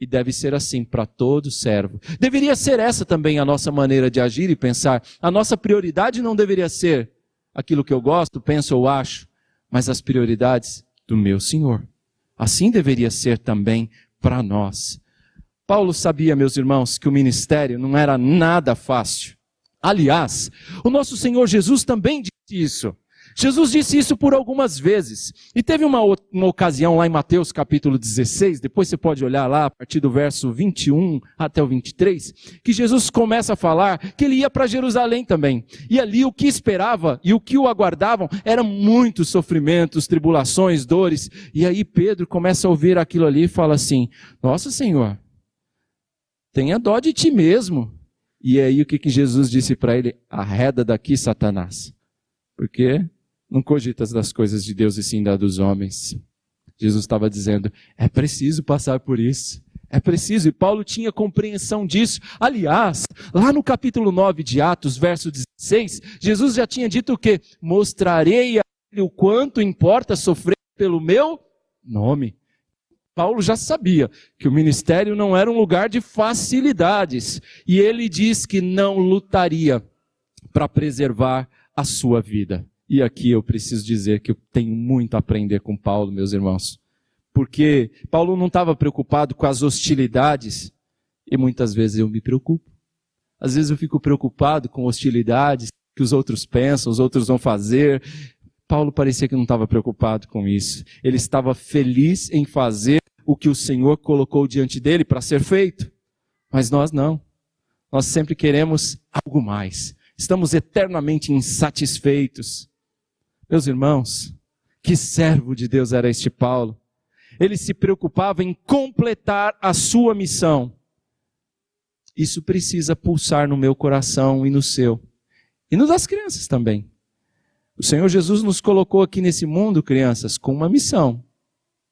E deve ser assim para todo servo. Deveria ser essa também a nossa maneira de agir e pensar. A nossa prioridade não deveria ser aquilo que eu gosto, penso ou acho mas as prioridades do meu Senhor. Assim deveria ser também para nós. Paulo sabia, meus irmãos, que o ministério não era nada fácil. Aliás, o nosso Senhor Jesus também disse isso. Jesus disse isso por algumas vezes. E teve uma, uma ocasião lá em Mateus capítulo 16, depois você pode olhar lá a partir do verso 21 até o 23, que Jesus começa a falar que ele ia para Jerusalém também. E ali o que esperava e o que o aguardavam eram muitos sofrimentos, tribulações, dores. E aí Pedro começa a ouvir aquilo ali e fala assim: Nossa Senhor, tenha dó de ti mesmo. E aí o que, que Jesus disse para ele? Arreda daqui, Satanás. Porque não cogitas das coisas de Deus e sim das dos homens. Jesus estava dizendo, é preciso passar por isso. É preciso, e Paulo tinha compreensão disso. Aliás, lá no capítulo 9 de Atos, verso 16, Jesus já tinha dito o que? Mostrarei a ele o quanto importa sofrer pelo meu nome. Paulo já sabia que o ministério não era um lugar de facilidades. E ele diz que não lutaria para preservar a sua vida. E aqui eu preciso dizer que eu tenho muito a aprender com Paulo, meus irmãos. Porque Paulo não estava preocupado com as hostilidades, e muitas vezes eu me preocupo. Às vezes eu fico preocupado com hostilidades que os outros pensam, os outros vão fazer. Paulo parecia que não estava preocupado com isso. Ele estava feliz em fazer o que o Senhor colocou diante dele para ser feito. Mas nós não. Nós sempre queremos algo mais. Estamos eternamente insatisfeitos. Meus irmãos, que servo de Deus era este Paulo. Ele se preocupava em completar a sua missão. Isso precisa pulsar no meu coração e no seu. E no das crianças também. O Senhor Jesus nos colocou aqui nesse mundo, crianças, com uma missão.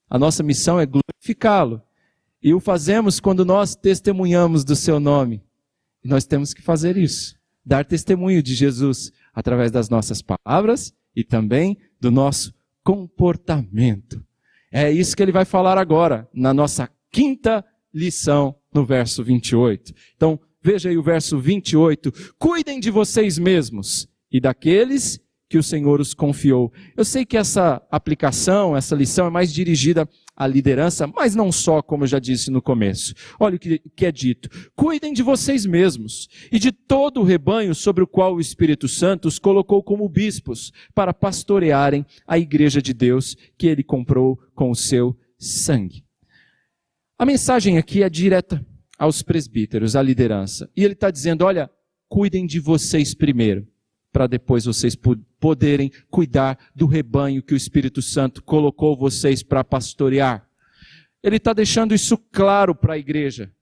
A nossa missão é glorificá-lo. E o fazemos quando nós testemunhamos do seu nome. E nós temos que fazer isso. Dar testemunho de Jesus através das nossas palavras e também do nosso comportamento. É isso que ele vai falar agora, na nossa quinta lição, no verso 28. Então, veja aí o verso 28. Cuidem de vocês mesmos e daqueles que o Senhor os confiou. Eu sei que essa aplicação, essa lição é mais dirigida à liderança, mas não só, como eu já disse no começo. Olha o que, que é dito. Cuidem de vocês mesmos e de todo o rebanho sobre o qual o Espírito Santo os colocou como bispos para pastorearem a igreja de Deus que ele comprou com o seu sangue. A mensagem aqui é direta aos presbíteros, à liderança. E ele está dizendo: olha, cuidem de vocês primeiro para depois vocês poderem cuidar do rebanho que o Espírito Santo colocou vocês para pastorear. Ele está deixando isso claro para a igreja.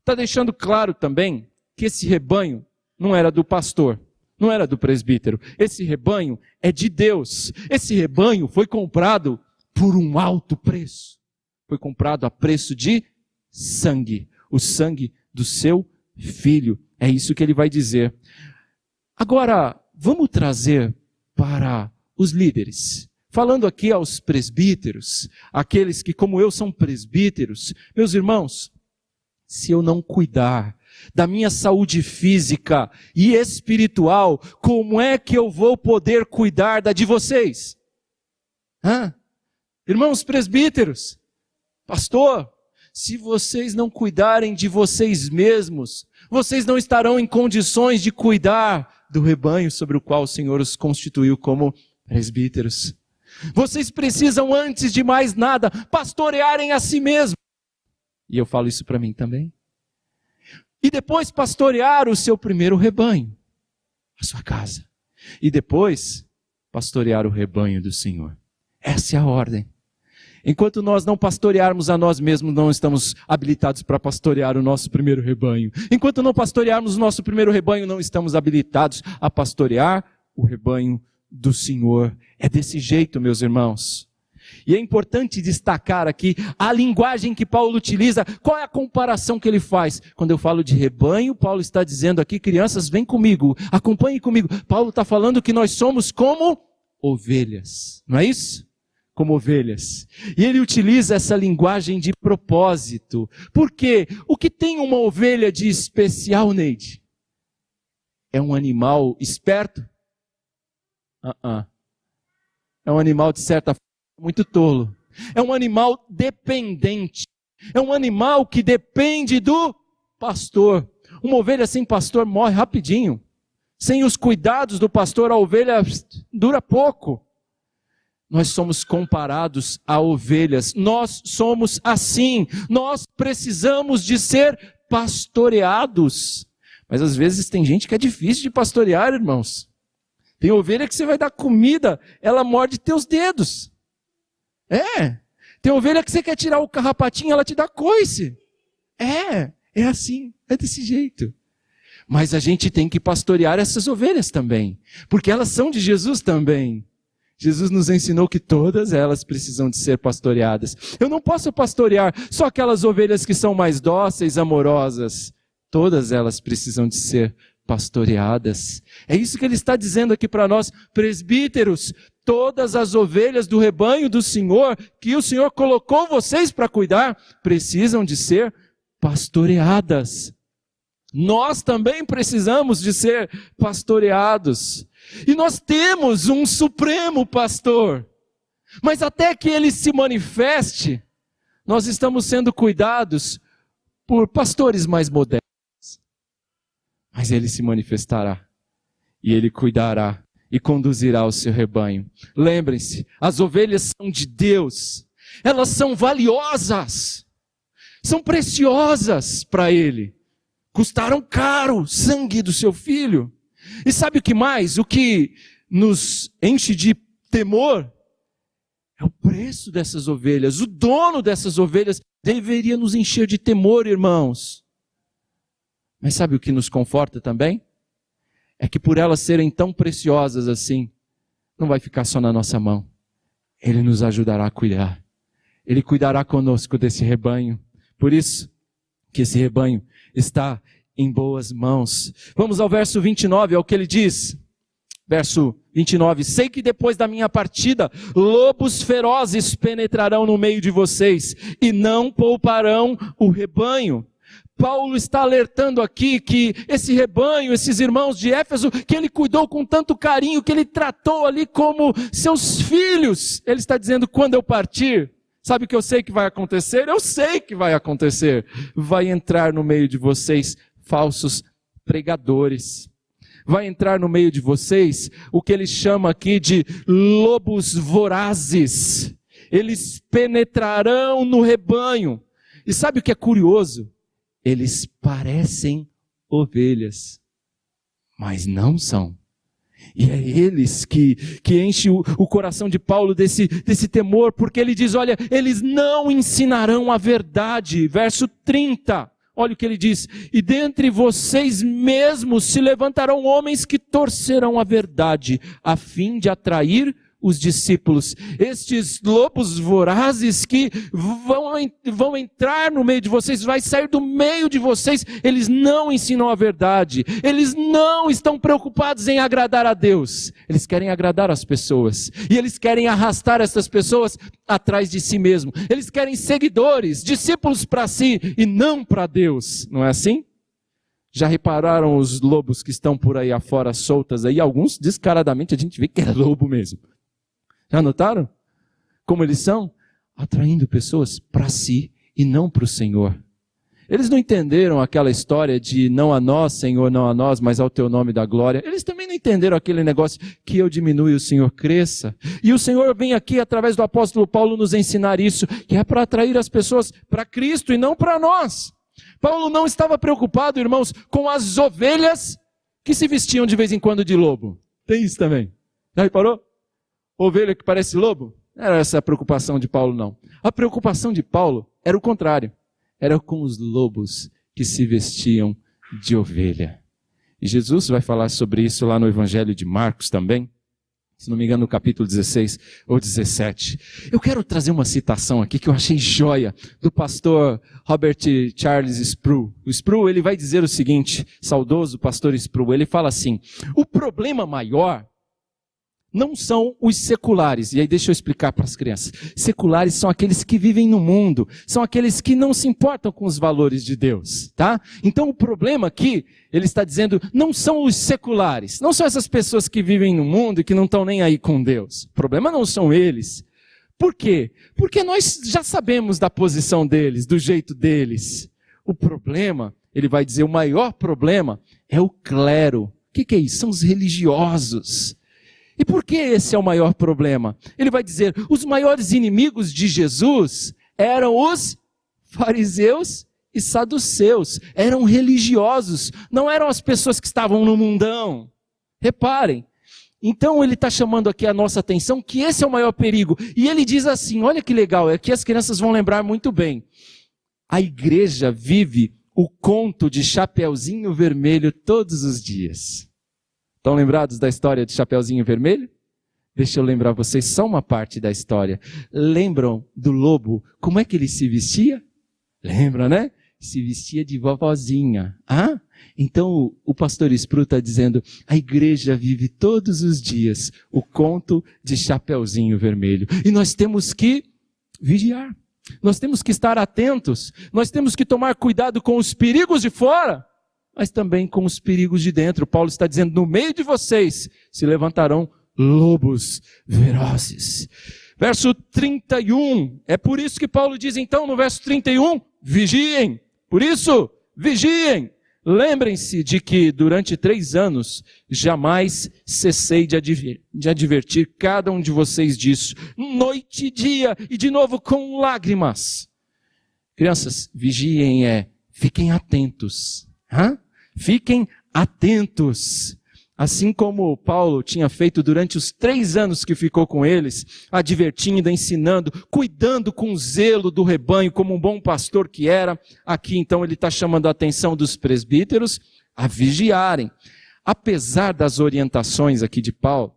Está deixando claro também que esse rebanho não era do pastor, não era do presbítero. Esse rebanho é de Deus. Esse rebanho foi comprado por um alto preço. Foi comprado a preço de sangue, o sangue do seu filho. É isso que ele vai dizer. Agora, vamos trazer para os líderes. Falando aqui aos presbíteros, aqueles que, como eu, são presbíteros, meus irmãos, se eu não cuidar da minha saúde física e espiritual, como é que eu vou poder cuidar da de vocês? Hã? Irmãos presbíteros, pastor, se vocês não cuidarem de vocês mesmos, vocês não estarão em condições de cuidar do rebanho sobre o qual o Senhor os constituiu como presbíteros. Vocês precisam, antes de mais nada, pastorearem a si mesmos. E eu falo isso para mim também. E depois pastorear o seu primeiro rebanho, a sua casa. E depois pastorear o rebanho do Senhor. Essa é a ordem. Enquanto nós não pastorearmos a nós mesmos, não estamos habilitados para pastorear o nosso primeiro rebanho. Enquanto não pastorearmos o nosso primeiro rebanho, não estamos habilitados a pastorear o rebanho do Senhor. É desse jeito, meus irmãos. E é importante destacar aqui a linguagem que Paulo utiliza. Qual é a comparação que ele faz? Quando eu falo de rebanho, Paulo está dizendo aqui, crianças, vem comigo, acompanhe comigo. Paulo está falando que nós somos como ovelhas, não é isso? Como ovelhas. E ele utiliza essa linguagem de propósito. Por quê? O que tem uma ovelha de especial, Neide? É um animal esperto? Uh -uh. É um animal, de certa forma, muito tolo. É um animal dependente. É um animal que depende do pastor. Uma ovelha sem pastor morre rapidinho. Sem os cuidados do pastor, a ovelha dura pouco nós somos comparados a ovelhas. Nós somos assim. Nós precisamos de ser pastoreados. Mas às vezes tem gente que é difícil de pastorear, irmãos. Tem ovelha que você vai dar comida, ela morde teus dedos. É. Tem ovelha que você quer tirar o carrapatinho, ela te dá coice. É, é assim, é desse jeito. Mas a gente tem que pastorear essas ovelhas também, porque elas são de Jesus também. Jesus nos ensinou que todas elas precisam de ser pastoreadas. Eu não posso pastorear só aquelas ovelhas que são mais dóceis, amorosas. Todas elas precisam de ser pastoreadas. É isso que ele está dizendo aqui para nós, presbíteros. Todas as ovelhas do rebanho do Senhor, que o Senhor colocou vocês para cuidar, precisam de ser pastoreadas. Nós também precisamos de ser pastoreados. E nós temos um supremo pastor. Mas até que ele se manifeste, nós estamos sendo cuidados por pastores mais modernos. Mas ele se manifestará. E ele cuidará e conduzirá o seu rebanho. Lembrem-se, as ovelhas são de Deus. Elas são valiosas. São preciosas para ele. Custaram caro sangue do seu filho. E sabe o que mais? O que nos enche de temor é o preço dessas ovelhas. O dono dessas ovelhas deveria nos encher de temor, irmãos. Mas sabe o que nos conforta também? É que por elas serem tão preciosas assim, não vai ficar só na nossa mão. Ele nos ajudará a cuidar. Ele cuidará conosco desse rebanho. Por isso que esse rebanho está em boas mãos. Vamos ao verso 29, ao que ele diz. Verso 29. Sei que depois da minha partida, lobos ferozes penetrarão no meio de vocês e não pouparão o rebanho. Paulo está alertando aqui que esse rebanho, esses irmãos de Éfeso, que ele cuidou com tanto carinho, que ele tratou ali como seus filhos. Ele está dizendo: quando eu partir, sabe o que eu sei que vai acontecer? Eu sei que vai acontecer. Vai entrar no meio de vocês falsos pregadores. Vai entrar no meio de vocês o que ele chama aqui de lobos vorazes. Eles penetrarão no rebanho. E sabe o que é curioso? eles parecem ovelhas, mas não são. E é eles que, que enche o, o coração de Paulo desse, desse temor, porque ele diz: olha, eles não ensinarão a verdade. Verso 30. Olha o que ele diz: E dentre vocês mesmos se levantarão homens que torcerão a verdade, a fim de atrair os discípulos, estes lobos vorazes que vão, vão entrar no meio de vocês, vai sair do meio de vocês, eles não ensinam a verdade, eles não estão preocupados em agradar a Deus, eles querem agradar as pessoas, e eles querem arrastar essas pessoas atrás de si mesmo, eles querem seguidores, discípulos para si e não para Deus, não é assim? Já repararam os lobos que estão por aí afora soltas aí? Alguns descaradamente a gente vê que é lobo mesmo. Já notaram? Como eles são? Atraindo pessoas para si e não para o Senhor. Eles não entenderam aquela história de não a nós, Senhor, não a nós, mas ao teu nome da glória. Eles também não entenderam aquele negócio que eu diminui e o Senhor cresça. E o Senhor vem aqui, através do apóstolo Paulo, nos ensinar isso, que é para atrair as pessoas para Cristo e não para nós. Paulo não estava preocupado, irmãos, com as ovelhas que se vestiam de vez em quando de lobo. Tem isso também. Já reparou? Ovelha que parece lobo? Não era essa a preocupação de Paulo, não. A preocupação de Paulo era o contrário. Era com os lobos que se vestiam de ovelha. E Jesus vai falar sobre isso lá no Evangelho de Marcos também. Se não me engano, no capítulo 16 ou 17. Eu quero trazer uma citação aqui que eu achei joia, do pastor Robert Charles Sproul. O Sproul, ele vai dizer o seguinte, saudoso pastor Sproul, ele fala assim, o problema maior não são os seculares. E aí deixa eu explicar para as crianças. Seculares são aqueles que vivem no mundo, são aqueles que não se importam com os valores de Deus, tá? Então o problema aqui, ele está dizendo, não são os seculares, não são essas pessoas que vivem no mundo e que não estão nem aí com Deus. O problema não são eles. Por quê? Porque nós já sabemos da posição deles, do jeito deles. O problema, ele vai dizer, o maior problema é o clero. O que, que é isso? São os religiosos e por que esse é o maior problema? Ele vai dizer: os maiores inimigos de Jesus eram os fariseus e saduceus, eram religiosos, não eram as pessoas que estavam no mundão. Reparem. Então ele está chamando aqui a nossa atenção que esse é o maior perigo. E ele diz assim: olha que legal, aqui as crianças vão lembrar muito bem. A igreja vive o conto de Chapeuzinho Vermelho todos os dias. Estão lembrados da história de Chapeuzinho Vermelho? Deixa eu lembrar vocês só uma parte da história. Lembram do lobo? Como é que ele se vestia? Lembra, né? Se vestia de vovozinha. Ah? Então o pastor Spru está dizendo: a igreja vive todos os dias o conto de Chapeuzinho Vermelho. E nós temos que vigiar. Nós temos que estar atentos. Nós temos que tomar cuidado com os perigos de fora mas também com os perigos de dentro. Paulo está dizendo: no meio de vocês se levantarão lobos ferozes. Verso 31. É por isso que Paulo diz então no verso 31: vigiem. Por isso, vigiem. Lembrem-se de que durante três anos jamais cessei de, adver, de advertir cada um de vocês disso, noite e dia, e de novo com lágrimas. Crianças, vigiem é, fiquem atentos. Hã? Fiquem atentos. Assim como Paulo tinha feito durante os três anos que ficou com eles, advertindo, ensinando, cuidando com zelo do rebanho, como um bom pastor que era, aqui então ele está chamando a atenção dos presbíteros a vigiarem. Apesar das orientações aqui de Paulo,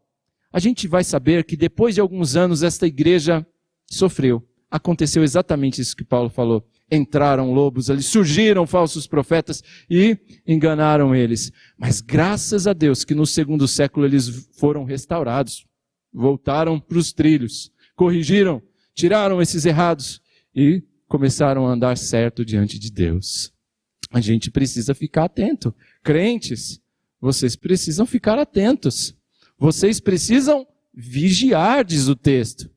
a gente vai saber que depois de alguns anos esta igreja sofreu. Aconteceu exatamente isso que Paulo falou. Entraram lobos ali, surgiram falsos profetas e enganaram eles. Mas graças a Deus que no segundo século eles foram restaurados, voltaram para os trilhos, corrigiram, tiraram esses errados e começaram a andar certo diante de Deus. A gente precisa ficar atento. Crentes, vocês precisam ficar atentos. Vocês precisam vigiar, diz o texto.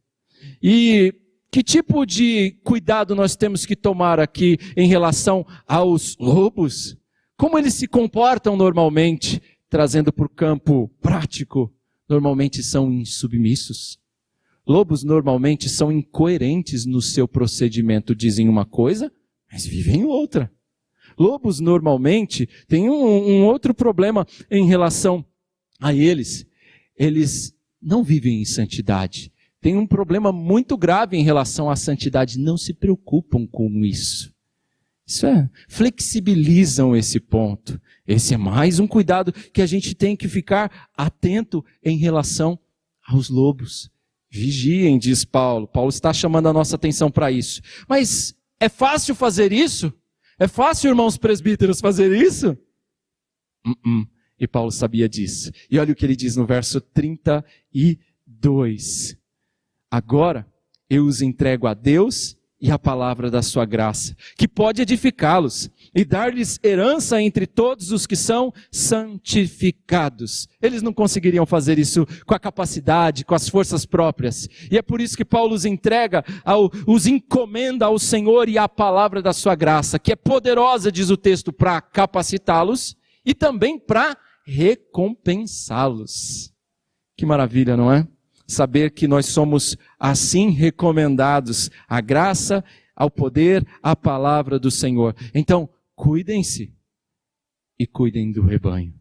E que tipo de cuidado nós temos que tomar aqui em relação aos lobos? Como eles se comportam normalmente, trazendo para o campo prático? Normalmente são insubmissos. Lobos normalmente são incoerentes no seu procedimento, dizem uma coisa, mas vivem outra. Lobos normalmente têm um, um outro problema em relação a eles. Eles não vivem em santidade tem um problema muito grave em relação à santidade. Não se preocupam com isso. Isso é, flexibilizam esse ponto. Esse é mais um cuidado que a gente tem que ficar atento em relação aos lobos. Vigiem, diz Paulo. Paulo está chamando a nossa atenção para isso. Mas é fácil fazer isso? É fácil, irmãos presbíteros, fazer isso? Uh -uh. E Paulo sabia disso. E olha o que ele diz no verso 32. Agora eu os entrego a Deus e a palavra da sua graça, que pode edificá-los e dar-lhes herança entre todos os que são santificados. Eles não conseguiriam fazer isso com a capacidade, com as forças próprias. E é por isso que Paulo os entrega, ao, os encomenda ao Senhor e à palavra da sua graça, que é poderosa, diz o texto, para capacitá-los e também para recompensá-los. Que maravilha, não é? Saber que nós somos assim recomendados à graça, ao poder, à palavra do Senhor. Então, cuidem-se e cuidem do rebanho.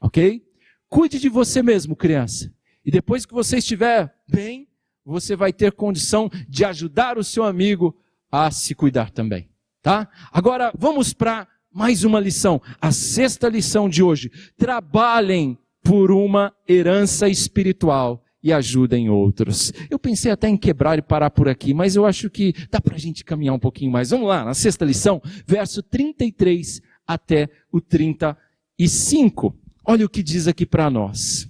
Ok? Cuide de você mesmo, criança. E depois que você estiver bem, você vai ter condição de ajudar o seu amigo a se cuidar também. Tá? Agora, vamos para mais uma lição. A sexta lição de hoje. Trabalhem por uma herança espiritual e ajudem outros. Eu pensei até em quebrar e parar por aqui, mas eu acho que dá para a gente caminhar um pouquinho mais. Vamos lá, na sexta lição, verso 33 até o 35. Olha o que diz aqui para nós.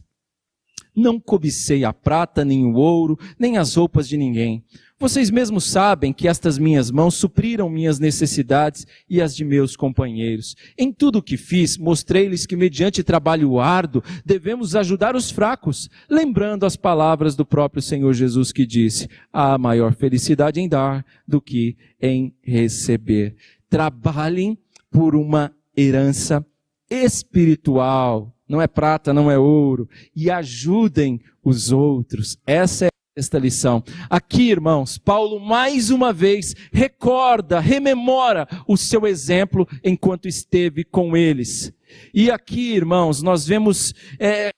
Não cobicei a prata, nem o ouro, nem as roupas de ninguém. Vocês mesmos sabem que estas minhas mãos supriram minhas necessidades e as de meus companheiros. Em tudo o que fiz, mostrei-lhes que, mediante trabalho árduo, devemos ajudar os fracos, lembrando as palavras do próprio Senhor Jesus que disse: há maior felicidade em dar do que em receber. Trabalhem por uma herança espiritual. Não é prata, não é ouro. E ajudem os outros. Essa é esta lição. Aqui, irmãos, Paulo mais uma vez recorda, rememora o seu exemplo enquanto esteve com eles. E aqui, irmãos, nós vemos é,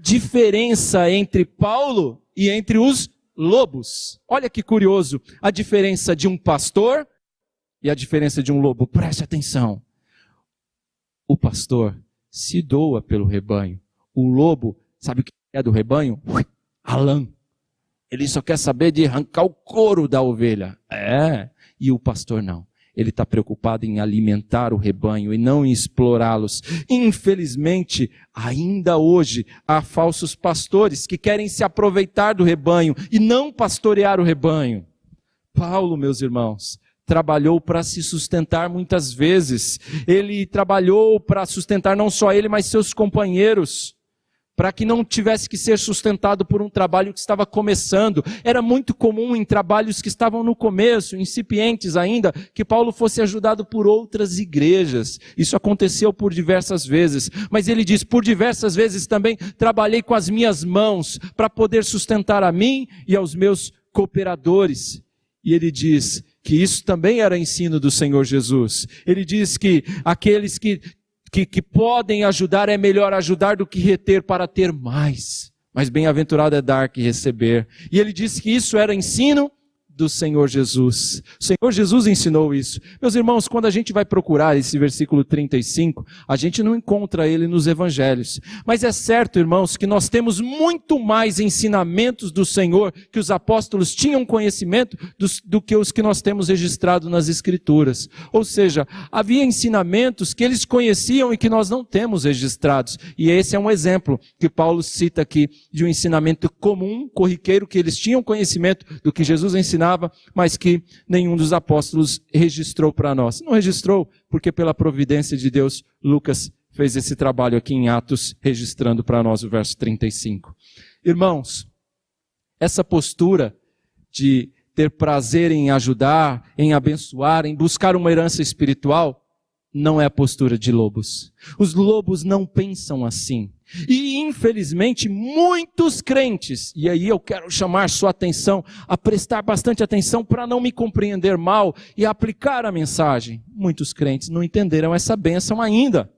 diferença entre Paulo e entre os lobos. Olha que curioso, a diferença de um pastor e a diferença de um lobo. Preste atenção. O pastor se doa pelo rebanho. O lobo, sabe o que é do rebanho? A lã ele só quer saber de arrancar o couro da ovelha. É. E o pastor não. Ele está preocupado em alimentar o rebanho e não em explorá-los. Infelizmente, ainda hoje, há falsos pastores que querem se aproveitar do rebanho e não pastorear o rebanho. Paulo, meus irmãos, trabalhou para se sustentar muitas vezes. Ele trabalhou para sustentar não só ele, mas seus companheiros para que não tivesse que ser sustentado por um trabalho que estava começando. Era muito comum em trabalhos que estavam no começo, incipientes ainda, que Paulo fosse ajudado por outras igrejas. Isso aconteceu por diversas vezes. Mas ele diz: por diversas vezes também trabalhei com as minhas mãos para poder sustentar a mim e aos meus cooperadores. E ele diz que isso também era ensino do Senhor Jesus. Ele diz que aqueles que que, que podem ajudar, é melhor ajudar do que reter para ter mais. Mas bem-aventurado é dar que receber. E ele disse que isso era ensino do Senhor Jesus. O Senhor Jesus ensinou isso. Meus irmãos, quando a gente vai procurar esse versículo 35, a gente não encontra ele nos evangelhos. Mas é certo, irmãos, que nós temos muito mais ensinamentos do Senhor que os apóstolos tinham conhecimento do, do que os que nós temos registrado nas escrituras. Ou seja, havia ensinamentos que eles conheciam e que nós não temos registrados. E esse é um exemplo que Paulo cita aqui de um ensinamento comum, corriqueiro, que eles tinham conhecimento do que Jesus ensinava, mas que nenhum dos apóstolos registrou para nós. Não registrou porque pela providência de Deus, Lucas fez esse trabalho aqui em Atos, registrando para nós o verso 35. Irmãos, essa postura de ter prazer em ajudar, em abençoar, em buscar uma herança espiritual, não é a postura de lobos. Os lobos não pensam assim. E infelizmente muitos crentes, e aí eu quero chamar sua atenção a prestar bastante atenção para não me compreender mal e aplicar a mensagem. Muitos crentes não entenderam essa bênção ainda.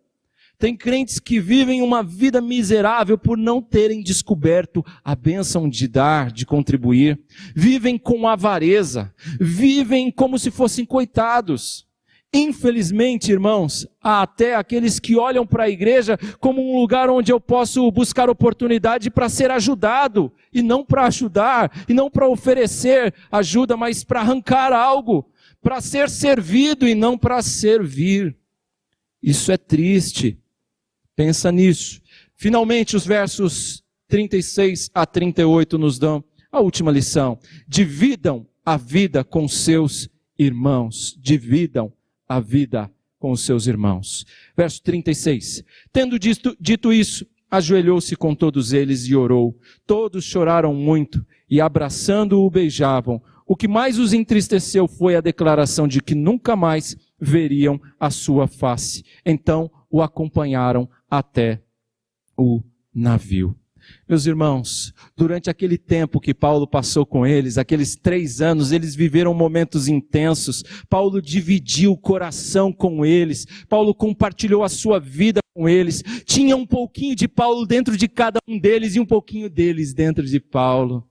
Tem crentes que vivem uma vida miserável por não terem descoberto a bênção de dar, de contribuir. Vivem com avareza, vivem como se fossem coitados. Infelizmente, irmãos, há até aqueles que olham para a igreja como um lugar onde eu posso buscar oportunidade para ser ajudado, e não para ajudar, e não para oferecer ajuda, mas para arrancar algo, para ser servido e não para servir. Isso é triste. Pensa nisso. Finalmente, os versos 36 a 38 nos dão a última lição. Dividam a vida com seus irmãos. Dividam a vida com os seus irmãos. Verso 36. Tendo dito, dito isso, ajoelhou-se com todos eles e orou. Todos choraram muito e abraçando-o beijavam. O que mais os entristeceu foi a declaração de que nunca mais veriam a sua face. Então o acompanharam até o navio. Meus irmãos, durante aquele tempo que Paulo passou com eles, aqueles três anos, eles viveram momentos intensos. Paulo dividiu o coração com eles. Paulo compartilhou a sua vida com eles. Tinha um pouquinho de Paulo dentro de cada um deles e um pouquinho deles dentro de Paulo.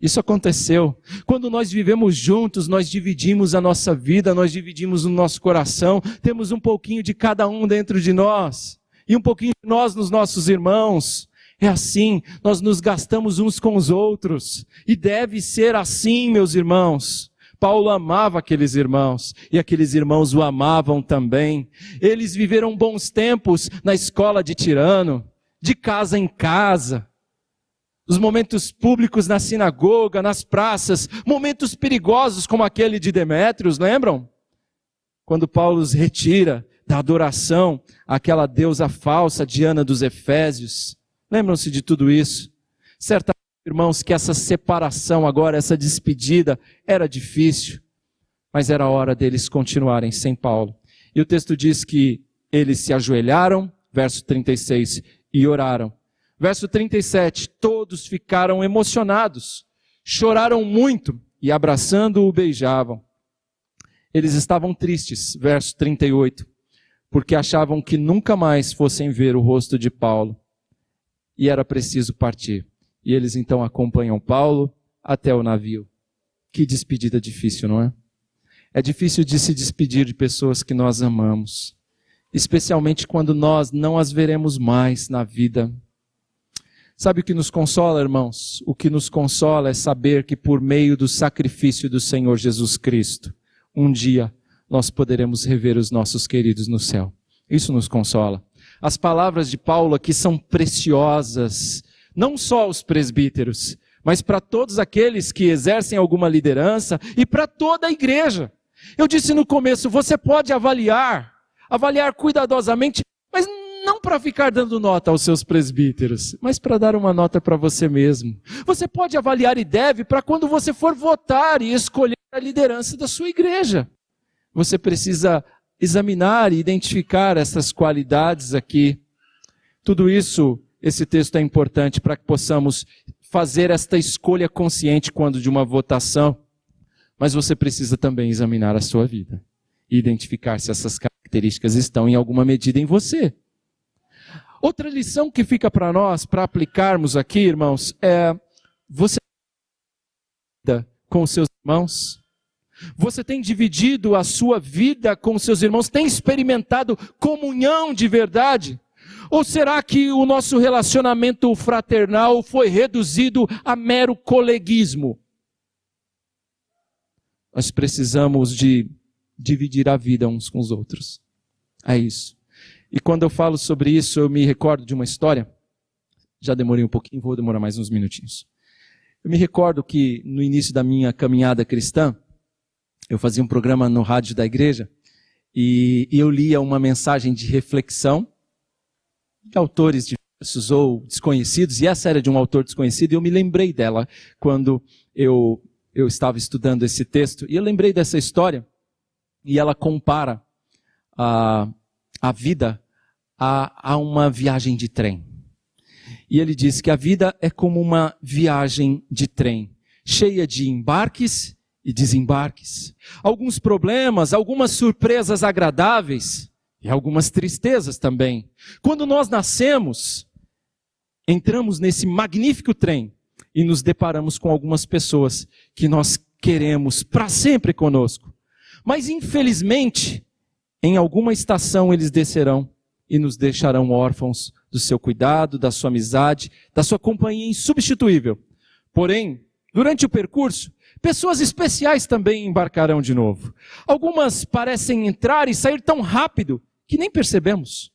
Isso aconteceu. Quando nós vivemos juntos, nós dividimos a nossa vida, nós dividimos o nosso coração, temos um pouquinho de cada um dentro de nós. E um pouquinho de nós nos nossos irmãos. É assim, nós nos gastamos uns com os outros. E deve ser assim, meus irmãos. Paulo amava aqueles irmãos e aqueles irmãos o amavam também. Eles viveram bons tempos na escola de Tirano, de casa em casa. Os momentos públicos na sinagoga, nas praças, momentos perigosos como aquele de Demétrios, lembram? Quando Paulo os retira da adoração àquela deusa falsa, Diana dos Efésios. Lembram-se de tudo isso? Certamente, irmãos, que essa separação agora, essa despedida, era difícil, mas era hora deles continuarem sem Paulo. E o texto diz que eles se ajoelharam, verso 36, e oraram. Verso 37, todos ficaram emocionados, choraram muito e abraçando-o beijavam. Eles estavam tristes, verso 38, porque achavam que nunca mais fossem ver o rosto de Paulo e era preciso partir. E eles então acompanham Paulo até o navio. Que despedida difícil, não é? É difícil de se despedir de pessoas que nós amamos, especialmente quando nós não as veremos mais na vida. Sabe o que nos consola, irmãos? O que nos consola é saber que por meio do sacrifício do Senhor Jesus Cristo, um dia nós poderemos rever os nossos queridos no céu. Isso nos consola. As palavras de Paulo aqui são preciosas, não só aos presbíteros, mas para todos aqueles que exercem alguma liderança e para toda a igreja. Eu disse no começo, você pode avaliar, avaliar cuidadosamente, mas não para ficar dando nota aos seus presbíteros, mas para dar uma nota para você mesmo. Você pode avaliar e deve para quando você for votar e escolher a liderança da sua igreja. Você precisa examinar e identificar essas qualidades aqui. Tudo isso, esse texto é importante para que possamos fazer esta escolha consciente quando de uma votação. Mas você precisa também examinar a sua vida e identificar se essas características estão em alguma medida em você. Outra lição que fica para nós, para aplicarmos aqui, irmãos, é você com seus irmãos? Você tem dividido a sua vida com seus irmãos? Tem experimentado comunhão de verdade? Ou será que o nosso relacionamento fraternal foi reduzido a mero coleguismo? Nós precisamos de dividir a vida uns com os outros. É isso. E quando eu falo sobre isso, eu me recordo de uma história. Já demorei um pouquinho, vou demorar mais uns minutinhos. Eu me recordo que no início da minha caminhada cristã, eu fazia um programa no rádio da igreja e eu lia uma mensagem de reflexão de autores diversos ou desconhecidos, e essa era de um autor desconhecido, e eu me lembrei dela quando eu, eu estava estudando esse texto, e eu lembrei dessa história, e ela compara a, a vida a, a uma viagem de trem. E ele diz que a vida é como uma viagem de trem, cheia de embarques e desembarques. Alguns problemas, algumas surpresas agradáveis, e algumas tristezas também. Quando nós nascemos, entramos nesse magnífico trem e nos deparamos com algumas pessoas que nós queremos para sempre conosco. Mas infelizmente, em alguma estação eles descerão e nos deixarão órfãos do seu cuidado, da sua amizade, da sua companhia insubstituível. Porém, durante o percurso, pessoas especiais também embarcarão de novo. Algumas parecem entrar e sair tão rápido que nem percebemos.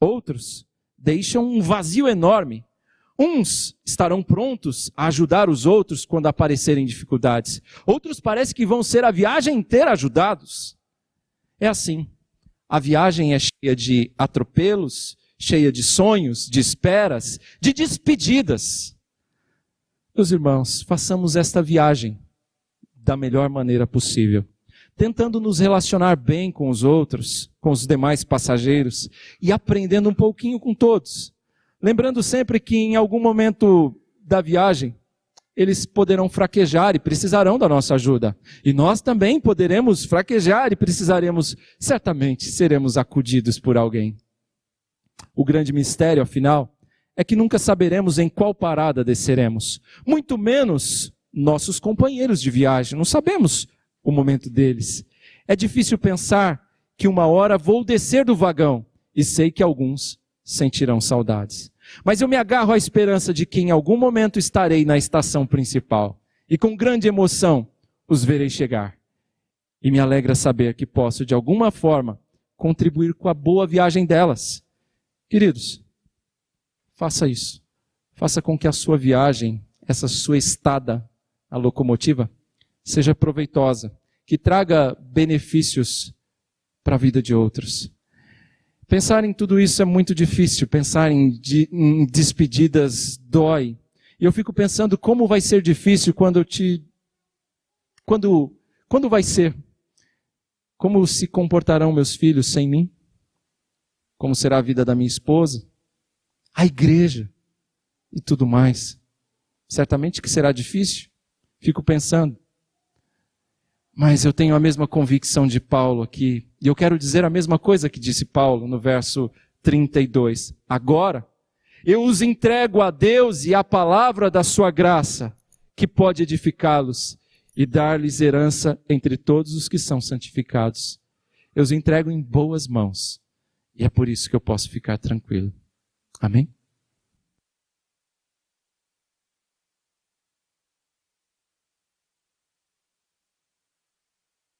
Outros deixam um vazio enorme. Uns estarão prontos a ajudar os outros quando aparecerem dificuldades. Outros parece que vão ser a viagem inteira ajudados. É assim. A viagem é cheia de atropelos, cheia de sonhos, de esperas, de despedidas. Meus irmãos, façamos esta viagem da melhor maneira possível tentando nos relacionar bem com os outros, com os demais passageiros e aprendendo um pouquinho com todos. Lembrando sempre que em algum momento da viagem, eles poderão fraquejar e precisarão da nossa ajuda. E nós também poderemos fraquejar e precisaremos, certamente, seremos acudidos por alguém. O grande mistério, afinal, é que nunca saberemos em qual parada desceremos. Muito menos nossos companheiros de viagem. Não sabemos o momento deles. É difícil pensar que uma hora vou descer do vagão e sei que alguns sentirão saudades. Mas eu me agarro à esperança de que em algum momento estarei na estação principal e com grande emoção os verei chegar. E me alegra saber que posso, de alguma forma, contribuir com a boa viagem delas. Queridos, faça isso. Faça com que a sua viagem, essa sua estada na locomotiva, seja proveitosa, que traga benefícios para a vida de outros. Pensar em tudo isso é muito difícil, pensar em, de, em despedidas dói. E eu fico pensando como vai ser difícil quando eu te. Quando, quando vai ser? Como se comportarão meus filhos sem mim? Como será a vida da minha esposa? A igreja e tudo mais. Certamente que será difícil. Fico pensando. Mas eu tenho a mesma convicção de Paulo aqui. E eu quero dizer a mesma coisa que disse Paulo no verso 32. Agora, eu os entrego a Deus e à palavra da sua graça, que pode edificá-los e dar-lhes herança entre todos os que são santificados. Eu os entrego em boas mãos. E é por isso que eu posso ficar tranquilo. Amém?